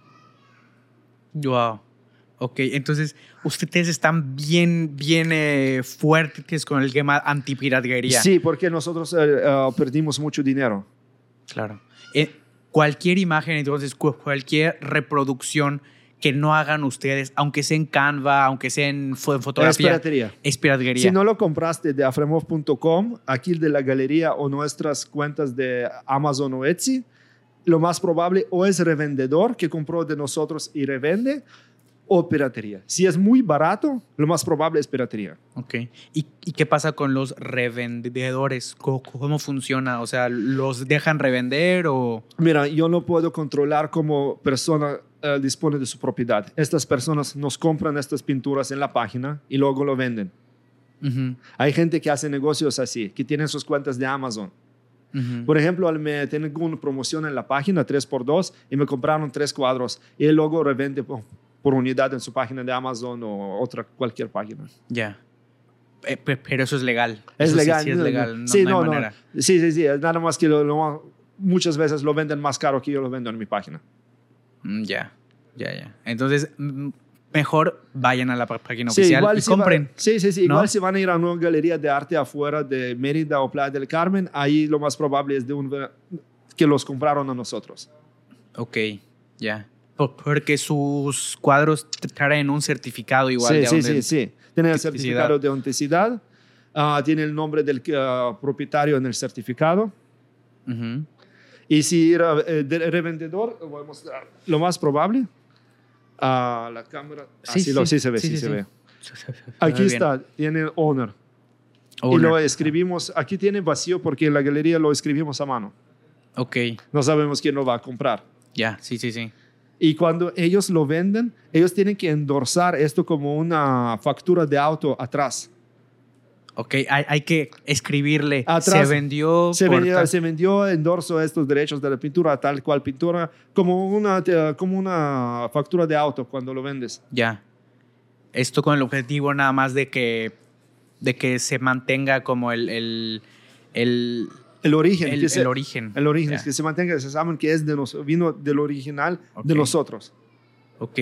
Wow. Ok, entonces ustedes están bien, bien eh, fuertes con el tema antipiratería. Sí, porque nosotros eh, eh, perdimos mucho dinero. Claro. Eh, cualquier imagen, entonces, cu- cualquier reproducción que no hagan ustedes, aunque sea en Canva, aunque sea en, fo- en Es fotografía, piratería. es piratería. Si no lo compraste de afremov.com, aquí de la galería o nuestras cuentas de Amazon o Etsy, lo más probable o es revendedor que compró de nosotros y revende o piratería. Si es muy barato, lo más probable es piratería. Ok. ¿Y, y qué pasa con los revendedores? ¿Cómo, cómo funciona? O sea, ¿los dejan revender o...? Mira, yo no puedo controlar cómo persona eh, dispone de su propiedad. Estas personas nos compran estas pinturas en la página y luego lo venden. Hay gente que hace negocios así, que tienen sus cuentas de Amazon. Por ejemplo, al me tengo una promoción en la página 3x2 y me compraron tres cuadros y luego revende por, unidad en su página de Amazon o otra cualquier página. Ya. Eh, pe- pero eso es legal. Es Eso sí- legal. Sí, es no, no. legal. No, sí, no no, no. Sí, sí, sí. es Nada más que lo- lo- muchas veces lo venden más caro que yo lo vendo en mi página. Mm, Ya, ya, ya. Entonces, mm, mejor vayan a la pá- página Sí, oficial igual y si compren. sí, sí, sí. ¿no? Igual si van a ir a una galería de arte afuera de Mérida o Playa del Carmen, ahí lo más probable es de un, que los compraron a nosotros. Ok, ya. Po- Porque sus cuadros traen un certificado igual sí, de sí, sí, sí. Tiene el certificado de autenticidad, ah, tiene el nombre del ah, propietario en el certificado. Ujú. Y si era eh, de revendedor, lo más probable, a la cámara, Sí, así lo, sí, sí se ve, sí, sí, sí, se sí. ve. Aquí bien. está, tiene el owner. Y Owner. lo escribimos, aquí tiene vacío porque en la galería lo escribimos a mano. Ok, No sabemos quién lo va a comprar. ya, sí, sí, sí. Y cuando ellos lo venden, ellos tienen que endorsar esto como una factura de auto atrás. Ok, hay, hay que escribirle. Atrás. se vendió. Se vendió, tal- se vendió, endorso estos derechos de la pintura, tal cual pintura, como una, eh, como una factura de auto cuando lo vendes. Ya. Esto con el objetivo nada más de que, de que se mantenga como el, el, el, El origen. el- que se- el origen. el origen, es que se mantenga, que se saben que es de nos, vino del original de Ok. nosotros. Ok.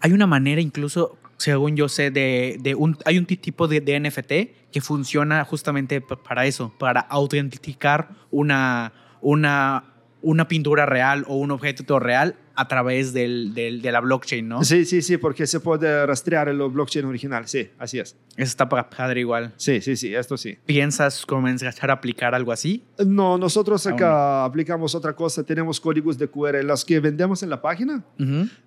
Hay una manera incluso, según yo sé, de, de un, hay un ti- tipo de, de NFT que funciona justamente para eso, para autenticar una, una, una pintura real o un objeto real a través del, del- de la blockchain, ¿no? Sí, sí, sí, porque se puede rastrear el blockchain original. Sí, así es. Eso está pa- padre igual. Sí, sí, sí, esto sí. ¿Piensas comenzar a aplicar algo así? No, nosotros Aún acá aplicamos otra cosa. Tenemos códigos de QR. Los que vendemos en la página,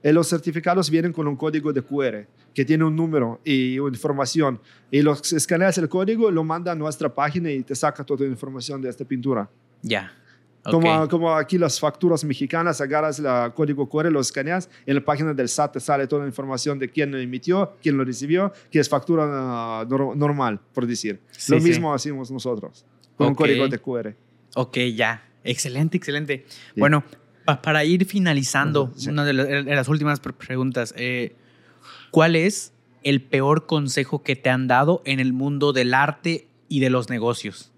eh, los certificados vienen con un código de QR que tiene un número y una información. Y los escaneas el código, lo manda a nuestra página y te saca toda la información de esta pintura. Ya. Como, como aquí las facturas mexicanas, agarras el código QR, lo escaneas, en la página del SAT te sale toda la información de quién lo emitió, quién lo recibió, que es factura ah, nor- normal, por decir. Sí, lo sí. mismo hacemos nosotros, con un código de QR. Ok, ya. Excelente, excelente. Bueno, pa- para ir finalizando, sí. una de, la- de las últimas pre- preguntas. eh, ¿Cuál es el peor consejo que te han dado en el mundo del arte y de los negocios?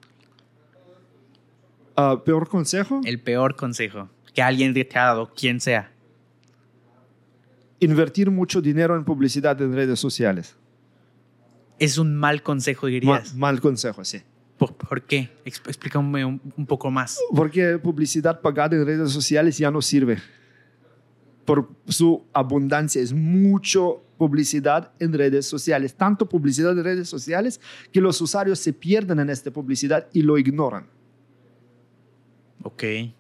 Ah, peor consejo, El peor consejo que alguien te ha dado, quien sea. invertir mucho dinero en publicidad en redes sociales. Es un mal consejo, Ma- dirías. mal consejo, sí. ¿Por, por qué? Ex- Explícame un, un poco más. Porque publicidad pagada en redes sociales ya no sirve. Por su abundancia, es mucho publicidad en redes sociales. Tanto publicidad en redes sociales que los usuarios se pierden en esta publicidad y lo ignoran. Ok. E-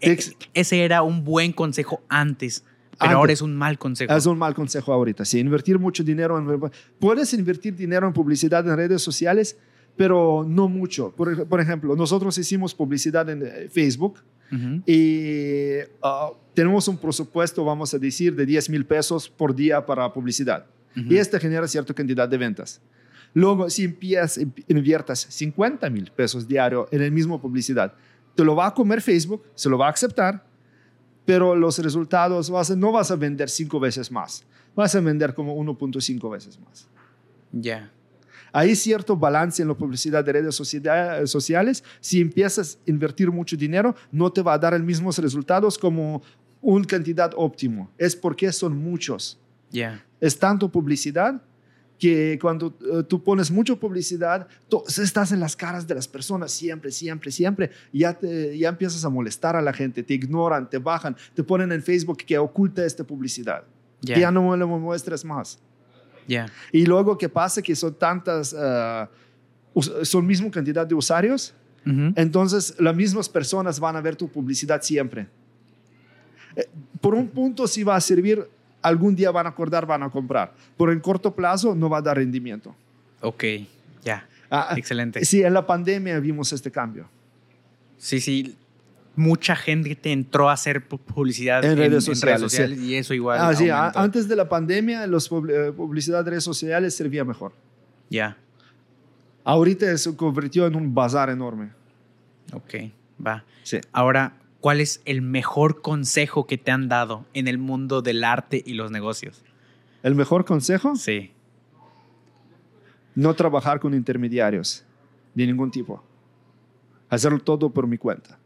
Ex- ese era un buen consejo antes, pero Antes. ahora es un mal consejo. Es un mal consejo ahorita. Sí, invertir mucho dinero en... Puedes invertir dinero en publicidad en redes sociales, pero no mucho. Por, por ejemplo, nosotros hicimos publicidad en eh, Facebook Ujú. y ah, tenemos un presupuesto, vamos a decir, de 10 mil pesos por día para publicidad. Ujú. Y este genera cierta cantidad de ventas. Luego, si empiezas, inviertas 50 mil pesos diario en el mismo publicidad, te lo va a comer Facebook, se lo va a aceptar, pero los resultados vas a- no vas a vender cinco veces más, vas a vender como 1.5 veces más. Ya. Hay cierto balance en la publicidad de redes socia- sociales. Si empiezas a invertir mucho dinero, no te va a dar los mismos resultados como una cantidad óptimo. Es porque son muchos. Ya. Es tanto publicidad que cuando eh, tú pones mucha publicidad, tú estás en las caras de las personas siempre, siempre, siempre. Ya, te, ya empiezas a molestar a la gente, te ignoran, te bajan, te ponen en Facebook que oculta esta publicidad. Ya. No me lo muestres más. Ya. Y luego, ¿qué pasa? Que son tantas, us- son misma cantidad de usuarios, entonces las mismas personas van a ver tu publicidad siempre. Eh, Por un punto sí va a servir, algún día van a acordar, van a comprar, pero en corto plazo no va a dar rendimiento. Ok. Ya. Ah, Excelente. sí, en la pandemia vimos este cambio. Sí, sí. Mucha gente te entró a hacer pu- publicidad En redes sociales, sí. y eso igual. Ah, sí, a- aumentó. antes de la pandemia, la publicidad de redes sociales servía mejor. Ya. Ahorita se convirtió en un bazar enorme. Ok. Va. Sí. Ahora, ¿cuál es el mejor consejo que te han dado en el mundo del arte y los negocios? ¿El mejor consejo? Sí. no trabajar con intermediarios de ningún tipo. Hacerlo todo por mi cuenta.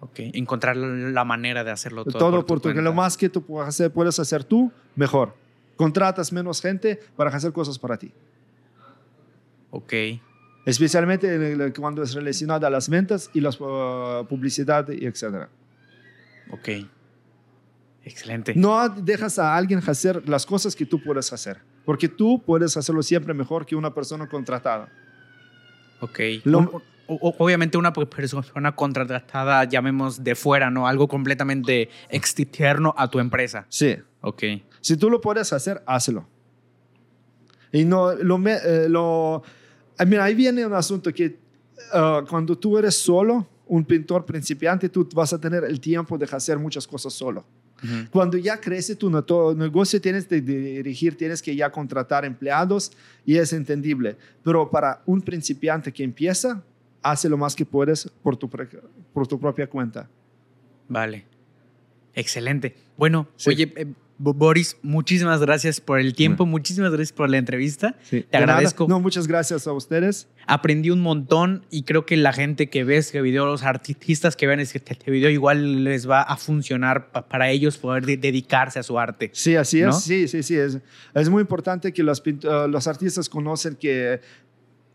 Ok. Encontrar la manera de hacerlo todo. Todo, por tu por tu cuenta. Lo más que tú puedas hacer, puedes hacer tú, mejor. Contratas menos gente para hacer cosas para ti. Ok. Especialmente cuando es relacionada a las ventas y la publicidad y etcétera. Ok. Excelente. No dejas a alguien hacer las cosas que tú puedes hacer, porque tú puedes hacerlo siempre mejor que una persona contratada. Ok. Lo- obviamente una pe- persona contratada, llamemos de fuera, ¿no? Algo completamente externo a tu empresa. Sí. Ok. Si tú lo puedes hacer, hazlo. Y no, lo, eh, lo, I mean, ahí viene un asunto que uh, cuando tú eres solo, un pintor principiante, tú vas a tener el tiempo de hacer muchas cosas solo. Cuando ya crece tu negocio, tienes que dirigir, tienes que ya contratar empleados y es entendible. Pero para un principiante que empieza, hace lo más que puedes por tu, por tu propia cuenta. Vale. Excelente. Bueno, Sí. oye, eh, Boris, muchísimas gracias por el tiempo, muchísimas gracias por la entrevista. Te Te agradezco. No, muchas gracias a ustedes. Aprendí un montón y creo que la gente que ve este video, los artistas que ven este, este video, igual les va a funcionar pa- para ellos poder de- dedicarse a su arte. Sí, así ¿No? es. Sí, sí, sí. Es, es muy importante que los, uh, los artistas conocen que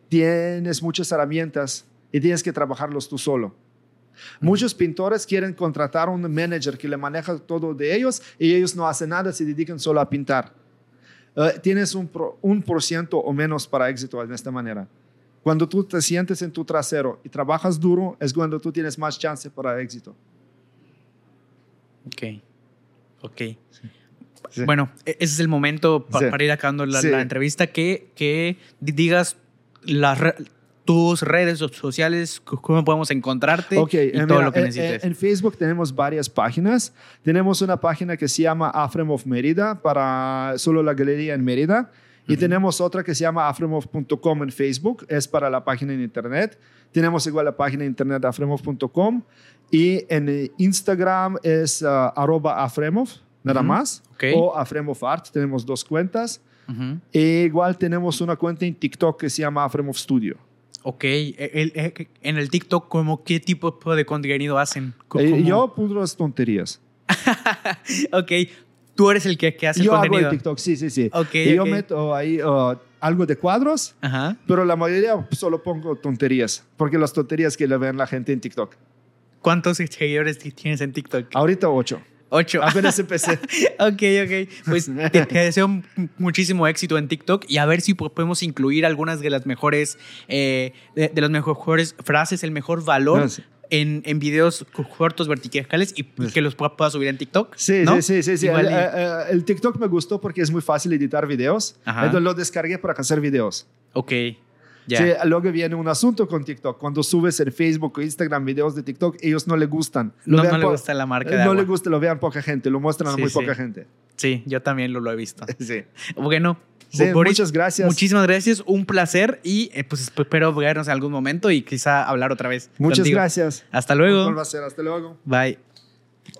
tienes muchas herramientas y tienes que trabajarlos tú solo. Muchos pintores quieren contratar a un manager que le maneja todo de ellos y ellos no hacen nada, se dedican solo a pintar. Eh, tienes un, pro- un por ciento o menos para éxito de esta manera. Cuando tú te sientes en tu trasero y trabajas duro, es cuando tú tienes más chance para éxito. Ok. Ok. Sí. Bueno, e- ese es el momento pa- Sí. para ir acabando la, Sí. la entrevista, que, que digas las tus redes so- sociales, cómo podemos encontrarte Ok, y eh, todo mira, lo que eh, necesites. eh, en Facebook tenemos varias páginas. Tenemos una página que se llama Afremov Mérida para solo la galería en Mérida. Y tenemos otra que se llama afremov.com en Facebook, es para la página en internet. Tenemos igual la página en internet afremov.com y en Instagram es ah, arroba afremov, nada más, ok. o afremov art, tenemos dos cuentas. E igual tenemos una cuenta en TikTok que se llama Afremov Studio. Ok, e- el- e- en el TikTok, ¿cómo, ¿qué tipo de contenido hacen? Eh, yo puras tonterías. [LAUGHS] ok, tú eres el que, que hace yo el hago contenido. el TikTok, sí, sí, sí. Ok, y yo meto ahí uh, algo de cuadros, Ajá. pero la mayoría solo pongo tonterías, porque las tonterías que le ven la gente en TikTok. ¿Cuántos seguidores ti- tienes en TikTok? Ahorita ocho. Ocho. Apenas empecé. [LAUGHS] Ok, ok. Pues te, te deseo muchísimo éxito en TikTok y a ver si po- podemos incluir algunas de las mejores, eh, de, de las mejores frases, el mejor valor Gracias. en, en videos co- cortos verticales y, y que los pueda, subir en TikTok. Sí, ¿no? sí, sí, sí. El, eh, eh, el TikTok me gustó porque es muy fácil editar videos. Ajá. Entonces lo descargué para hacer videos. ok, ya. Sí, luego viene un asunto con TikTok. Cuando subes en Facebook o Instagram videos de TikTok, ellos no le gustan. Lo no, vean no le gusta la marca de No agua. le gusta, lo vean poca gente, lo muestran a muy sí. poca gente. Sí, yo también lo, lo he visto. [LAUGHS] Sí. Bueno, Sí, Boris, muchas gracias. Muchísimas gracias, un placer y eh, pues espero vernos en algún momento y quizá hablar otra vez. Muchas contigo. gracias. Hasta Un luego. placer. Hasta luego. Bye.